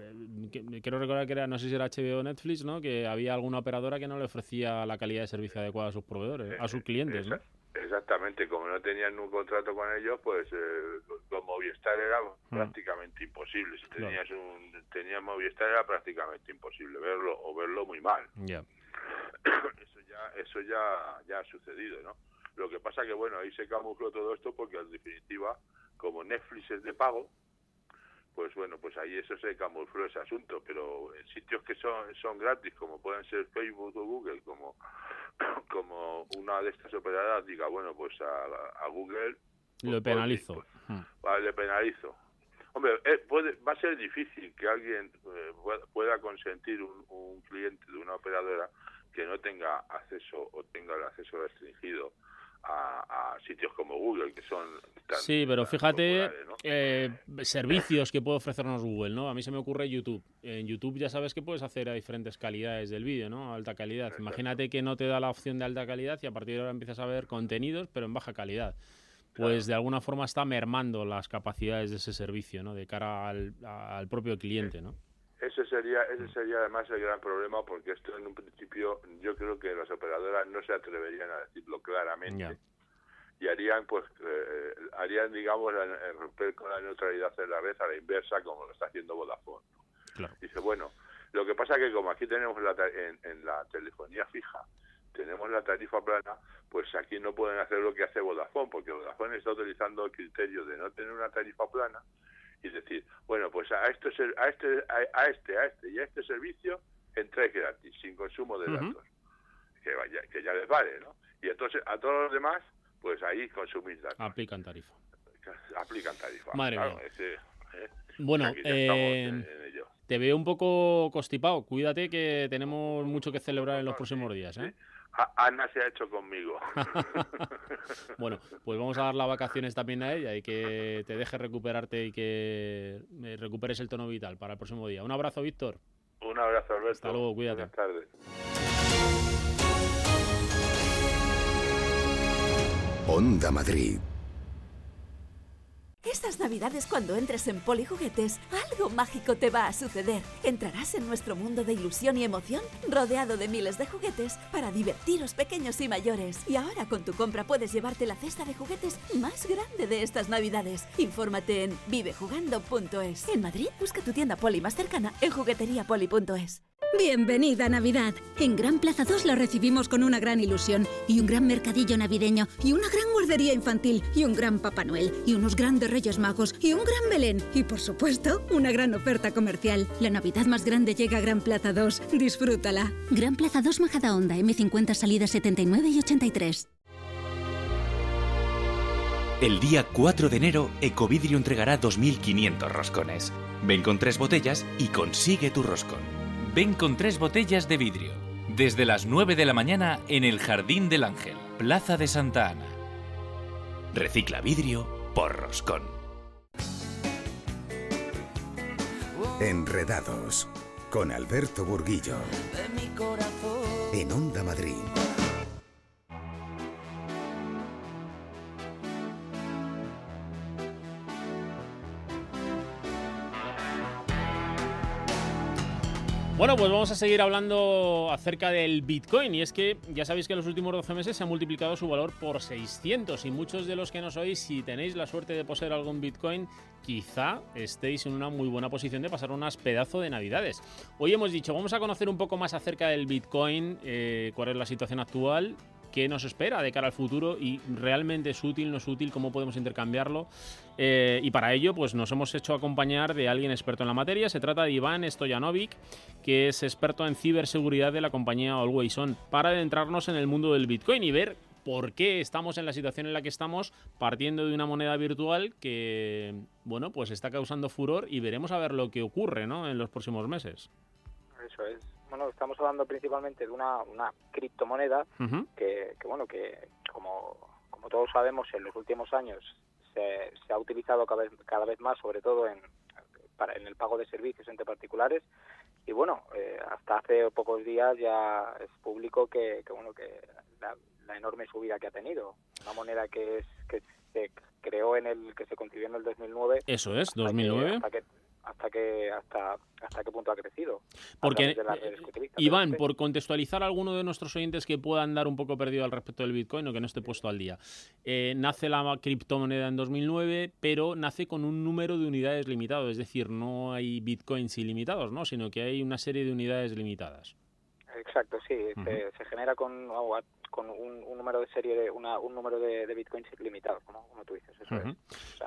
Speaker 3: quiero recordar que era no sé si era HBO o Netflix no que había alguna operadora que no le ofrecía la calidad de servicio adecuada a sus proveedores a sus clientes ¿no?
Speaker 7: Exactamente, como no tenían un contrato con ellos, pues eh, con Movistar era mm. prácticamente imposible. Si tenías un tenías Movistar era prácticamente imposible verlo o verlo muy mal. eso ya eso ya ya ha sucedido, ¿no? Lo que pasa que bueno, ahí se camufló todo esto porque en definitiva, como Netflix es de pago, pues bueno, pues ahí eso se camufló ese asunto, pero en sitios que son son gratis, como pueden ser Facebook o Google, como como una de estas operadoras diga, bueno, pues a, Google...
Speaker 3: Pues lo penalizo. Pues,
Speaker 7: hmm. le penalizo. Hombre, eh, puede, va a ser difícil que alguien eh, pueda consentir un, un, cliente de una operadora que no tenga acceso o tenga el acceso restringido a, sitios como Google, que son...
Speaker 3: sí, pero fíjate, eh, servicios que puede ofrecernos Google, ¿no? A mí se me ocurre YouTube. En YouTube ya sabes que puedes hacer a diferentes calidades del vídeo, ¿no? Alta calidad. Imagínate que no te da la opción de alta calidad y a partir de ahora empiezas a ver contenidos, pero en baja calidad. Pues de alguna forma está mermando las capacidades de ese servicio, ¿no? De cara al, al propio cliente, ¿no?
Speaker 7: Ese sería, ese sería además el gran problema porque esto en un principio yo creo que las operadoras no se atreverían a decirlo claramente. Y harían pues eh, harían digamos romper con la neutralidad de la red a la inversa como lo está haciendo Vodafone. Dice bueno, lo que pasa que como aquí tenemos la, en, en la telefonía fija tenemos la tarifa plana, pues aquí no pueden hacer lo que hace Vodafone, porque Vodafone está utilizando el criterio de no tener una tarifa plana y decir, bueno, pues a este, a este, a este, a este y a este servicio entráis gratis, sin consumo de datos, que, vaya, que ya les vale, ¿no? Y entonces a todos los demás, pues ahí consumís datos.
Speaker 3: Aplican tarifa.
Speaker 7: Aplican tarifa.
Speaker 3: Madre mía. ¿eh? Bueno, eh, te veo un poco constipado. Cuídate que tenemos mucho que celebrar en los próximos días. ¿eh?
Speaker 7: Ana se ha hecho conmigo.
Speaker 3: bueno, pues vamos a dar las vacaciones también a ella y que te deje recuperarte y que recuperes el tono vital para el próximo día. Un abrazo, Víctor.
Speaker 7: Un abrazo, Alberto.
Speaker 3: Hasta luego, cuídate.
Speaker 7: Buenas tardes.
Speaker 2: Onda Madrid
Speaker 8: estas navidades cuando entres en Polijuguetes, algo mágico te va a suceder. Entrarás en nuestro mundo de ilusión y emoción, rodeado de miles de juguetes para divertiros pequeños y mayores. Y ahora con tu compra puedes llevarte la cesta de juguetes más grande de estas navidades. Infórmate en vivejugando.es. En Madrid, busca tu tienda Poli más cercana en jugueteriapoli.es.
Speaker 9: Bienvenida Navidad. En Gran Plaza 2 la recibimos con una gran ilusión y un gran mercadillo navideño y una gran guardería infantil y un gran Papá Noel y unos grandes Reyes Magos y un gran Belén y por supuesto una gran oferta comercial. La Navidad más grande llega a Gran Plaza 2. Disfrútala. Gran Plaza 2 Majadahonda M50 salida 79 y 83.
Speaker 10: El día 4 de enero, Ecovidrio entregará 2.500 roscones. Ven con tres botellas y consigue tu roscón. Ven con tres botellas de vidrio. Desde las 9 de la mañana en el Jardín del Ángel, Plaza de Santa Ana. Recicla vidrio por Roscón.
Speaker 2: Enredados con Alberto Burguillo. En Onda Madrid.
Speaker 3: Bueno, pues vamos a seguir hablando acerca del Bitcoin y es que ya sabéis que en los últimos 12 meses se ha multiplicado su valor por 600 y muchos de los que nos oís, si tenéis la suerte de poseer algún Bitcoin, quizá estéis en una muy buena posición de pasar unas pedazo de navidades. Hoy hemos dicho, vamos a conocer un poco más acerca del Bitcoin, eh, cuál es la situación actual qué nos espera de cara al futuro y realmente es útil, no es útil, cómo podemos intercambiarlo. Eh, y para ello, pues nos hemos hecho acompañar de alguien experto en la materia. Se trata de Iván Stojanovic, que es experto en ciberseguridad de la compañía Always On, para adentrarnos en el mundo del Bitcoin y ver por qué estamos en la situación en la que estamos partiendo de una moneda virtual que, bueno, pues está causando furor y veremos a ver lo que ocurre, ¿no? En los próximos meses.
Speaker 11: Eso es bueno, estamos hablando principalmente de una, una criptomoneda que, bueno, que como, como todos sabemos en los últimos años se, se ha utilizado cada vez, cada vez más, sobre todo en, para, en el pago de servicios entre particulares. Y bueno, eh, hasta hace pocos días ya es público que, que bueno, que la, enorme subida que ha tenido. Una moneda que es que se creó en el, que se concibió en el 2009.
Speaker 3: Eso es, 2009
Speaker 11: hasta que hasta hasta qué punto ha crecido.
Speaker 3: Porque Iván, por contextualizar a alguno de nuestros oyentes que pueda andar un poco perdido al respecto del Bitcoin o que no esté puesto al día, eh, nace la criptomoneda en 2009, pero nace con un número de unidades limitado, es decir, no hay bitcoins ilimitados, ¿no? sino que hay una serie de unidades limitadas.
Speaker 11: Exacto, sí, se, genera con, con un, número de serie, de, un número de, bitcoins limitado, como, tú dices.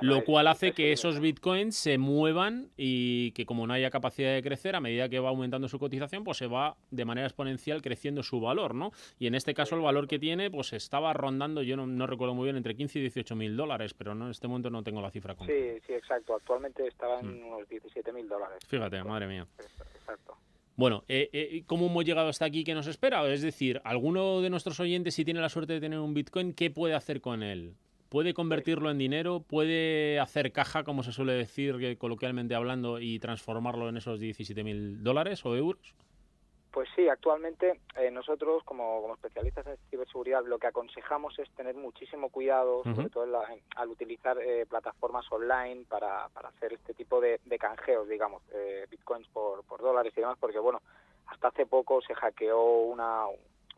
Speaker 3: Lo cual hace que esos bitcoins se muevan y que como no haya capacidad de crecer, a medida que va aumentando su cotización, pues se va de manera exponencial creciendo su valor, ¿no? Y en este caso el valor que tiene, pues estaba rondando, yo no, recuerdo muy bien, entre 15 y 18 mil dólares, pero no, en este momento no tengo la cifra
Speaker 11: completa. Sí, sí, exacto. Actualmente estaba en mm. unos 17 mil dólares.
Speaker 3: Fíjate, madre mía.
Speaker 11: Exacto.
Speaker 3: Bueno, eh, eh, ¿cómo hemos llegado hasta aquí? ¿Qué nos espera? Es decir, alguno de nuestros oyentes, si tiene la suerte de tener un Bitcoin, ¿qué puede hacer con él? ¿Puede convertirlo en dinero? ¿Puede hacer caja, como se suele decir coloquialmente hablando, y transformarlo en esos 17.000 dólares o euros?
Speaker 11: Pues sí, actualmente eh, nosotros como, especialistas en ciberseguridad lo que aconsejamos es tener muchísimo cuidado, sobre todo al utilizar eh, plataformas online para, para, hacer este tipo de, canjeos, digamos, eh, bitcoins por, por dólares y demás, porque bueno, hasta hace poco se hackeó una,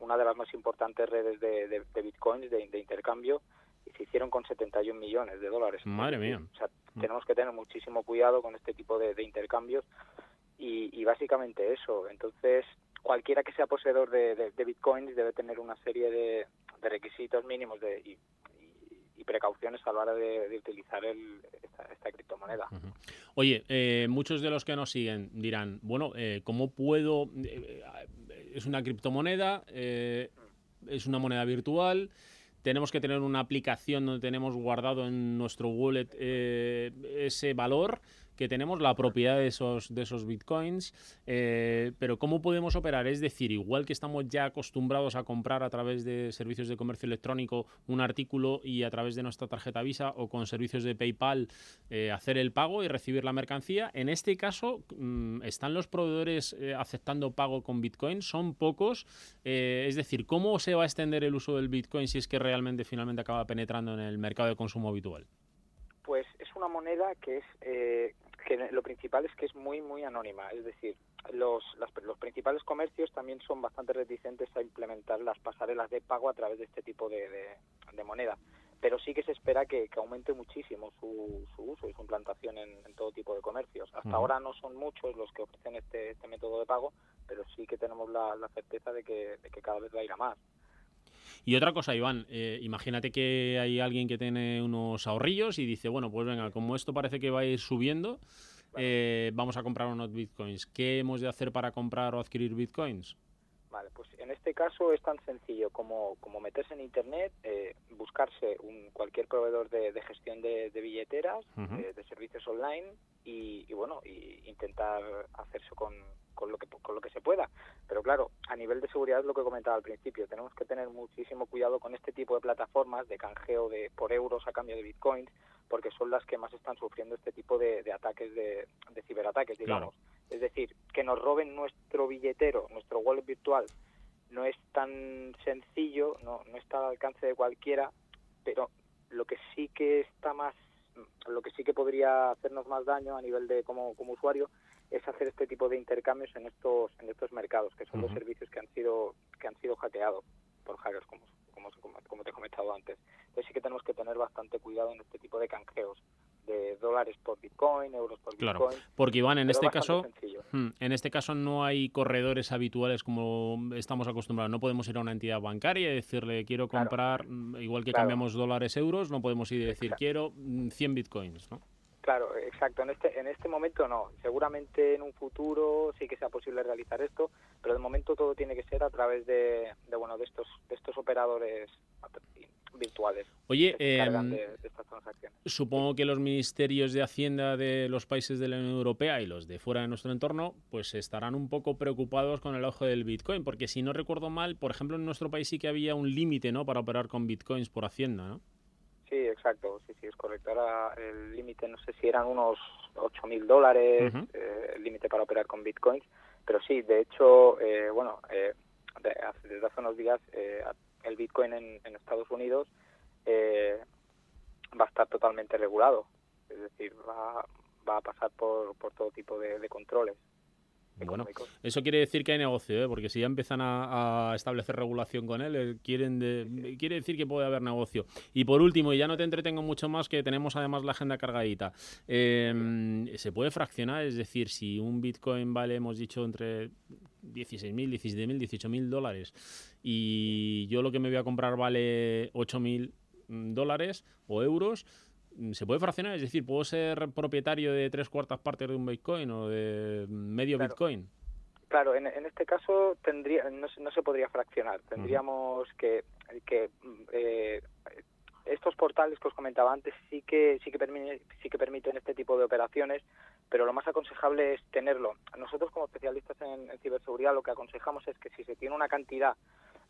Speaker 11: una de las más importantes redes de, de, bitcoins de, intercambio y se hicieron con 71 millones de dólares.
Speaker 3: Madre mía.
Speaker 11: O sea, tenemos que tener muchísimo cuidado con este tipo de, intercambios y, básicamente eso. Entonces, cualquiera que sea poseedor de, bitcoins debe tener una serie de, requisitos mínimos de, y, precauciones a la hora de, utilizar esta, criptomoneda.
Speaker 3: Oye, eh, muchos de los que nos siguen dirán, bueno, eh, ¿cómo puedo...? Eh, es una criptomoneda, es una moneda virtual tenemos que tener una aplicación donde tenemos guardado en nuestro wallet ese valor que tenemos la propiedad de esos, bitcoins, eh, pero ¿cómo podemos operar? Es decir, igual que estamos ya acostumbrados a comprar a través de servicios de comercio electrónico un artículo y a través de nuestra tarjeta Visa o con servicios de PayPal eh, hacer el pago y recibir la mercancía, en este caso, mm, ¿están los proveedores eh, aceptando pago con bitcoin? ¿Son pocos? es decir, ¿cómo se va a extender el uso del bitcoin si es que realmente finalmente acaba penetrando en el mercado de consumo habitual?
Speaker 11: Pues es una moneda que es que lo principal es que es muy, muy anónima. Es decir, los, los principales comercios también son bastante reticentes a implementar las pasarelas de pago a través de este tipo de, de, moneda. Pero sí que se espera que, aumente muchísimo su, su, uso y su implantación en, todo tipo de comercios. Hasta ahora no son muchos los que ofrecen este, este método de pago, pero sí que tenemos la, la certeza de que, de que cada vez va a ir a más.
Speaker 3: Y otra cosa, Iván, eh, imagínate que hay alguien que tiene unos ahorrillos y dice, bueno, pues venga, como esto parece que va a ir subiendo, eh, vamos a comprar unos bitcoins. ¿Qué hemos de hacer para comprar o adquirir bitcoins?
Speaker 11: Vale, pues en este caso es tan sencillo como, como meterse en internet, eh, buscarse un, cualquier proveedor de, gestión de, billeteras, de, servicios online y, y, bueno, y intentar hacerse con, con lo que con lo que se pueda. Pero claro, a nivel de seguridad es lo que comentaba al principio, tenemos que tener muchísimo cuidado con este tipo de plataformas de canjeo de por euros a cambio de bitcoins, porque son las que más están sufriendo este tipo de, ataques de, ciberataques, digamos. Es decir, que nos roben nuestro billetero, nuestro wallet virtual, no es tan sencillo, no, no está al alcance de cualquiera, pero lo que sí que está más lo que sí que podría hacernos más daño a nivel de como, como usuario es hacer este tipo de intercambios en estos en estos mercados que son los servicios que han sido que han sido hackeados por hackers como, como, como te he comentado antes. Entonces sí que tenemos que tener bastante cuidado en este tipo de canjeos de dólares por Bitcoin, euros por
Speaker 3: claro,
Speaker 11: Bitcoin.
Speaker 3: Porque Iván, en este caso, hmm, en este caso no hay corredores habituales como estamos acostumbrados. No podemos ir a una entidad bancaria y decirle quiero comprar, mm, igual que cambiamos dólares euros, no podemos ir y decir quiero 100 mm, bitcoins, ¿no?
Speaker 11: Claro, exacto. En este, en este momento no. Seguramente en un futuro sí que sea posible realizar esto, pero de momento todo tiene que ser a través de, de bueno, de estos, de estos operadores virtuales.
Speaker 3: Oye, em, supongo que los ministerios de Hacienda de los países de la Unión Europea y los de fuera de nuestro entorno, pues estarán un poco preocupados con el ojo del Bitcoin, porque si no recuerdo mal, por ejemplo, en nuestro país sí que había un límite, ¿no? Para operar con Bitcoins por Hacienda, ¿no?
Speaker 11: Sí, exacto, sí, sí, es correcto. Ahora el límite, no sé si eran unos 8.000 mil dólares, eh, el límite para operar con bitcoins, pero sí, de hecho, eh, bueno, eh, desde hace unos días el bitcoin en, Estados Unidos va a estar totalmente regulado, es decir, va, va a pasar por, por todo tipo de controles.
Speaker 3: Bueno, eso quiere decir que hay negocio, ¿eh? porque si ya empiezan a, establecer regulación con él, eh, quieren quiere decir que puede haber negocio. Y por último, y ya no te entretengo mucho más, que tenemos además la agenda cargadita. Em, ¿Se puede fraccionar? Es decir, si un Bitcoin vale, hemos dicho, entre 16.000, 17.000, 18.000 dólares y yo lo que me voy a comprar vale 8.000 mm, dólares o euros, ¿Se puede fraccionar? Es decir, ¿puedo ser propietario de tres cuartas partes de un Bitcoin o de medio Bitcoin?
Speaker 11: Claro, en, este caso tendría no, no, se podría fraccionar. Tendríamos que, que eh, estos portales que os comentaba antes sí que sí que permiten sí que permiten este tipo de operaciones, pero lo más aconsejable es tenerlo. Nosotros como especialistas en, ciberseguridad lo que aconsejamos es que si se tiene una cantidad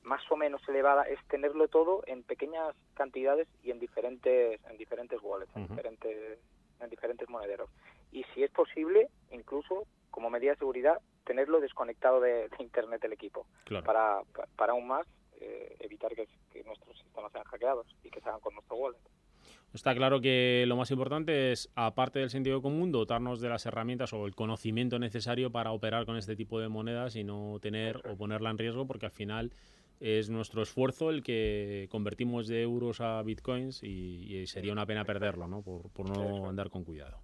Speaker 11: más o menos elevada es tenerlo todo en pequeñas cantidades y en diferentes en diferentes wallets, en diferentes en diferentes monederos. Y si es posible, incluso como medida de seguridad, tenerlo desconectado de, internet el equipo para, para aún más eh, evitar que, que nuestros sistemas sean hackeados y que se hagan con nuestro wallet.
Speaker 3: Está claro que lo más importante es, aparte del sentido común, dotarnos de las herramientas o el conocimiento necesario para operar con este tipo de monedas y no tener o ponerla en riesgo, porque al final es nuestro esfuerzo el que convertimos de euros a bitcoins y, sería una pena perderlo, ¿no? Por, por no andar con cuidado.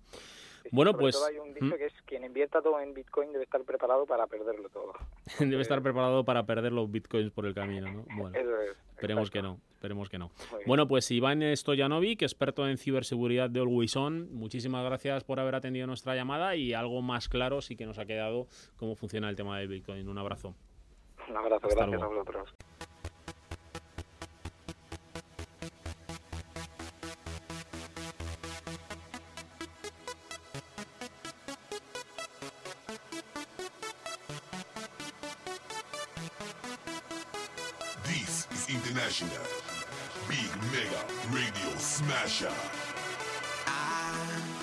Speaker 3: Bueno, pues.
Speaker 11: hay un dicho ¿Mm? que es quien invierta todo en Bitcoin debe estar preparado para perderlo todo.
Speaker 3: debe estar preparado para perder los Bitcoins por el camino, ¿no? Bueno, esperemos que no, esperemos que no. Bueno, pues Iván Stojanovic, experto en ciberseguridad de Always On, muchísimas gracias por haber atendido nuestra llamada y algo más claro sí que nos ha quedado cómo funciona el tema del Bitcoin. Un abrazo.
Speaker 11: Un abrazo, gracias a vosotros.
Speaker 3: Big Mega Radio Smasher.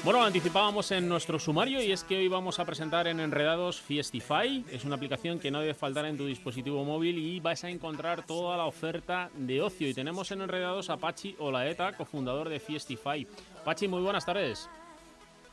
Speaker 3: Bueno, anticipábamos en nuestro sumario y es que hoy vamos a presentar en Enredados Fiestify. Es una aplicación que no debe faltar en tu dispositivo móvil y vas a encontrar toda la oferta de ocio. Y tenemos en Enredados a Pachi Olaeta, cofundador de Fiestify. Pachi, muy buenas tardes.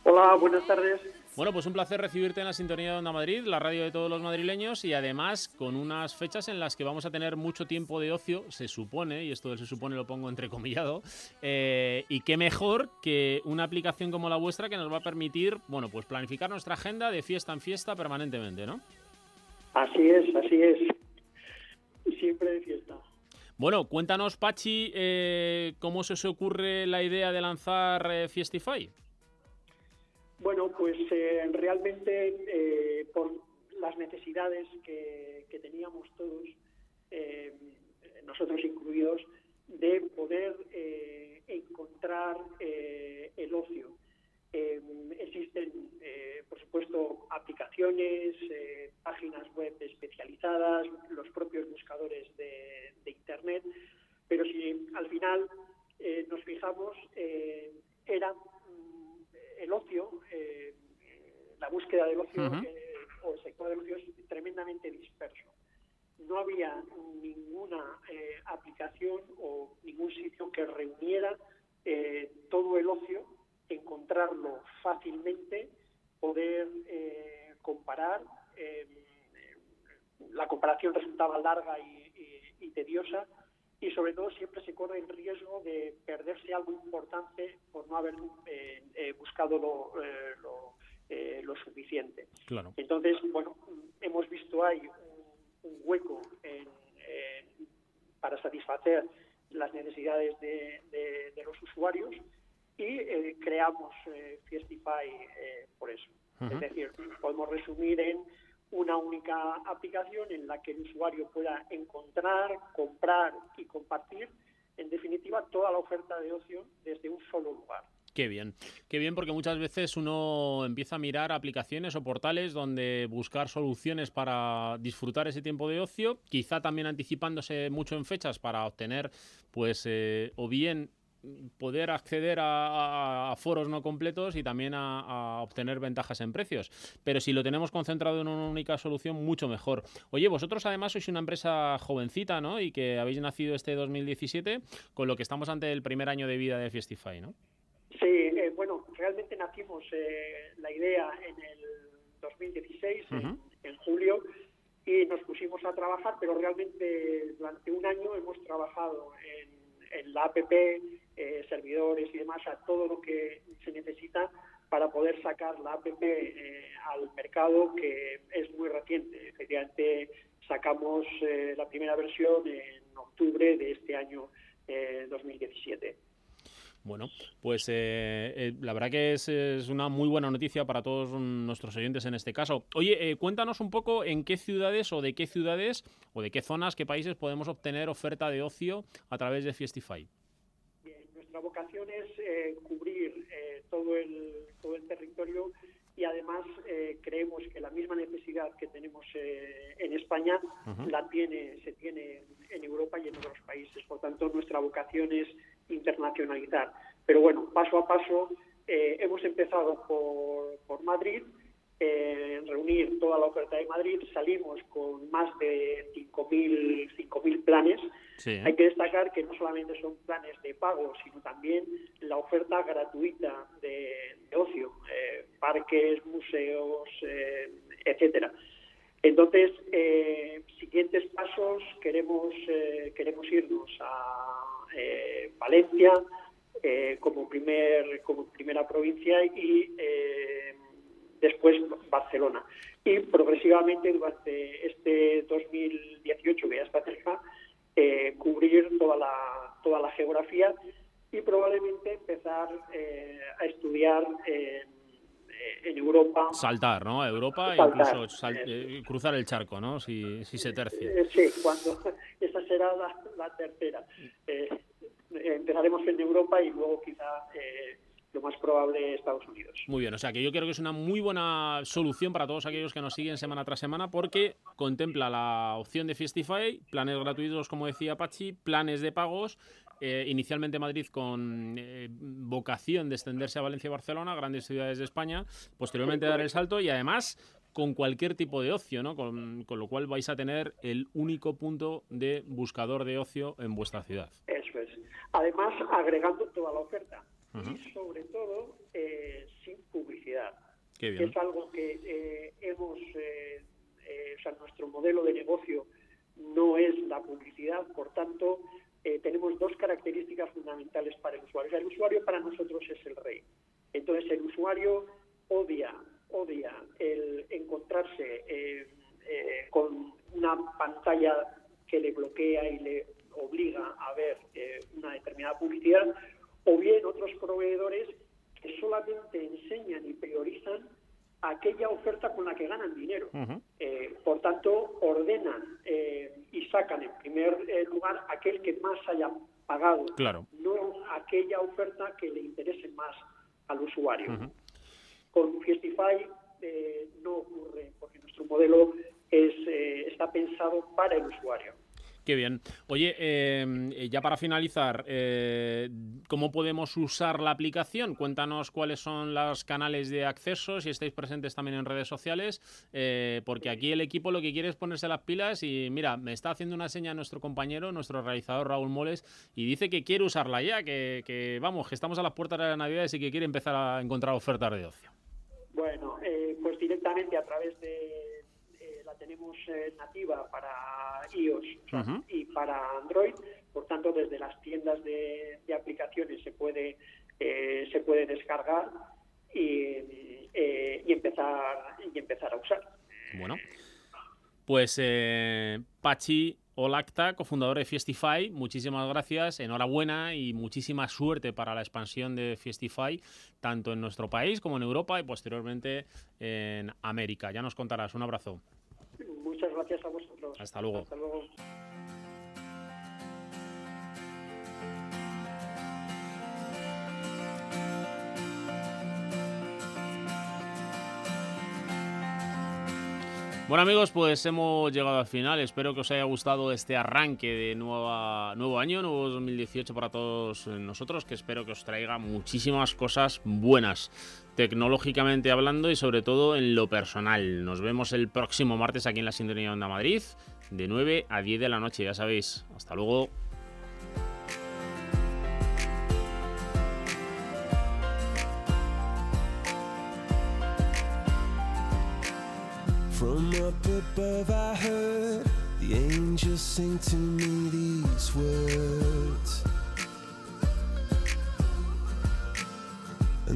Speaker 12: Hola, buenas tardes.
Speaker 3: Bueno, pues un placer recibirte en la sintonía de Onda Madrid, la radio de todos los madrileños y además con unas fechas en las que vamos a tener mucho tiempo de ocio, se supone, y esto se supone lo pongo entrecomillado, eh, y qué mejor que una aplicación como la vuestra que nos va a permitir, bueno, pues planificar nuestra agenda de fiesta en fiesta permanentemente, ¿no?
Speaker 12: Así es, así es. Siempre de fiesta.
Speaker 3: Bueno, cuéntanos, Pachi, eh, cómo se os ocurre la idea de lanzar eh, Fiestify.
Speaker 12: Bueno, pues eh, realmente eh, por las necesidades que, teníamos todos, eh, nosotros incluidos, de poder encontrar el ocio. existen, por supuesto, aplicaciones, páginas web especializadas, los propios buscadores de, de Internet, pero si al final nos fijamos, era el ocio, eh, la búsqueda del ocio eh, o el sector del ocio es tremendamente disperso. No había ninguna eh, aplicación o ningún sitio que reuniera todo el ocio, encontrarlo fácilmente, poder comparar. la comparación resultaba larga y tediosa y sobre todo siempre se corre el riesgo de perderse algo importante por no haber eh, eh, buscado lo, eh, lo, suficiente. Entonces, bueno, hemos visto ahí un, hueco para satisfacer las necesidades de, los usuarios y creamos Fiestify por eso. Es decir, podemos resumir en una única aplicación en la que el usuario pueda encontrar, comprar y compartir, en definitiva, toda la oferta de ocio desde un solo lugar.
Speaker 3: Qué bien, qué bien porque muchas veces uno empieza a mirar aplicaciones o portales donde buscar soluciones para disfrutar ese tiempo de ocio, quizá también anticipándose mucho en fechas para obtener pues eh, o bien poder acceder a, foros no completos y también a, obtener ventajas en precios. Pero si lo tenemos concentrado en una única solución, mucho mejor. Oye, vosotros además sois una empresa jovencita, ¿no? Y que habéis nacido este 2017, con lo que estamos ante el primer año de vida de Fiestify, ¿no?
Speaker 12: Sí, eh, bueno, realmente nacimos eh, la idea en el 2016, en julio, y nos pusimos a trabajar, pero realmente durante un año hemos trabajado en en la APP, eh, servidores y demás, a todo lo que se necesita para poder sacar la APP eh, al mercado, que es muy reciente. Efectivamente, sacamos eh, la primera versión en octubre de este año 2017.
Speaker 3: Bueno, pues la verdad que es, una muy buena noticia para todos nuestros oyentes en este caso. Oye, cuéntanos un poco en qué ciudades o de qué ciudades o de qué zonas, qué países podemos obtener oferta de ocio a través de Fiestify
Speaker 12: nuestra vocación es eh, cubrir eh, todo, el, todo el territorio y además eh, creemos que la misma necesidad que tenemos eh, en España la tiene se tiene en Europa y en otros países. Por tanto, nuestra vocación es internacionalizar. Pero bueno, paso a paso eh, hemos empezado por, por Madrid eh, reunir toda la oferta de Madrid, salimos con más de 5.000 planes. Hay que destacar que no solamente son planes de pago, sino también la oferta gratuita de, ocio, eh, parques, museos, eh, etcétera. Entonces, eh, siguientes pasos, queremos, queremos irnos a Valencia como, primer, como primera provincia y después Barcelona. Y progresivamente durante este 2018 que ya está cerca, eh, cubrir toda la, toda la geografía y probablemente empezar eh, a estudiar en, Europa.
Speaker 3: Saltar, ¿no? A Europa e incluso eh, cruzar el charco, ¿no? Si, si se tercia.
Speaker 12: sí, cuando esa será la, la tercera. empezaremos en Europa y luego quizá lo más probable Estados Unidos.
Speaker 3: Muy bien, o sea que yo creo que es una muy buena solución para todos aquellos que nos siguen semana tras semana porque contempla la opción de Festify, planes gratuitos como decía Pachi, planes de pagos, eh, inicialmente Madrid con eh, vocación de extenderse a Valencia y Barcelona, grandes ciudades de España, posteriormente dar el salto y además con cualquier tipo de ocio, ¿no? Con, con, lo cual vais a tener el único punto de buscador de ocio en vuestra ciudad.
Speaker 12: Eso es. Además, agregando toda la oferta y sobre todo eh, sin publicidad. es algo que eh, hemos, eh, o sea, nuestro modelo de negocio no es la publicidad, por tanto, tenemos dos características fundamentales para el usuario. el usuario para nosotros es el rey. Entonces, el usuario odia, odia el encontrarse con una pantalla que le bloquea y le obliga a ver una determinada publicidad o bien otros proveedores que solamente enseñan y priorizan aquella oferta con la que ganan dinero. Eh, por tanto, ordenan eh, y sacan en primer eh, lugar aquel que más haya pagado, no aquella oferta que le interese más al usuario. Con Fiestify no ocurre, porque nuestro modelo es, está pensado para el usuario.
Speaker 3: Qué bien. Oye, em, eh, ya para finalizar, eh, ¿cómo podemos usar la aplicación? Cuéntanos cuáles son los canales de acceso, si estáis presentes también en redes sociales, eh, porque aquí el equipo lo que quiere es ponerse las pilas y mira, me está haciendo una seña nuestro compañero, nuestro realizador Raúl Moles, y dice que quiere usarla ya, que, que vamos, que estamos a las puertas de la Navidad y que quiere empezar a encontrar ofertas de ocio.
Speaker 12: Bueno, pues directamente a través de tenemos eh, nativa para iOS y para Android, por tanto desde las tiendas de, aplicaciones se puede eh, se puede descargar y, eh, y, empezar y empezar a usar.
Speaker 3: Bueno, pues Pachi Olacta, cofundador de Fiestify, muchísimas gracias, enhorabuena y muchísima suerte para la expansión de Fiestify, tanto en nuestro país como en Europa y posteriormente en América. Ya nos contarás, un abrazo.
Speaker 12: Muchas gracias a vosotros.
Speaker 3: Hasta luego.
Speaker 12: Hasta luego.
Speaker 3: Bueno amigos, pues hemos llegado al final. Espero que os haya gustado este arranque de nueva, nuevo año, nuevo 2018 para todos nosotros, que espero que os traiga muchísimas cosas buenas, tecnológicamente hablando y sobre todo en lo personal. Nos vemos el próximo martes aquí en la Sintonía Onda Madrid, de 9 a 10 de la noche, ya sabéis. Hasta luego.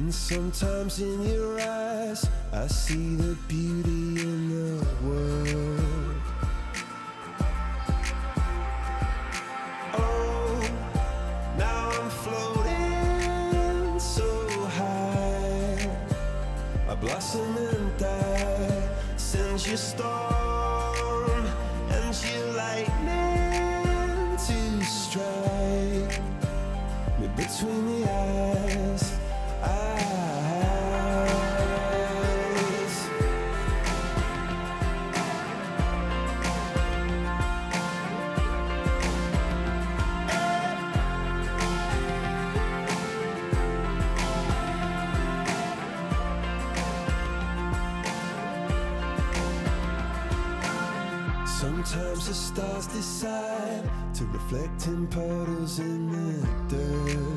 Speaker 3: And sometimes in your eyes I see the beauty in the world.
Speaker 13: collecting puddles in the dirt.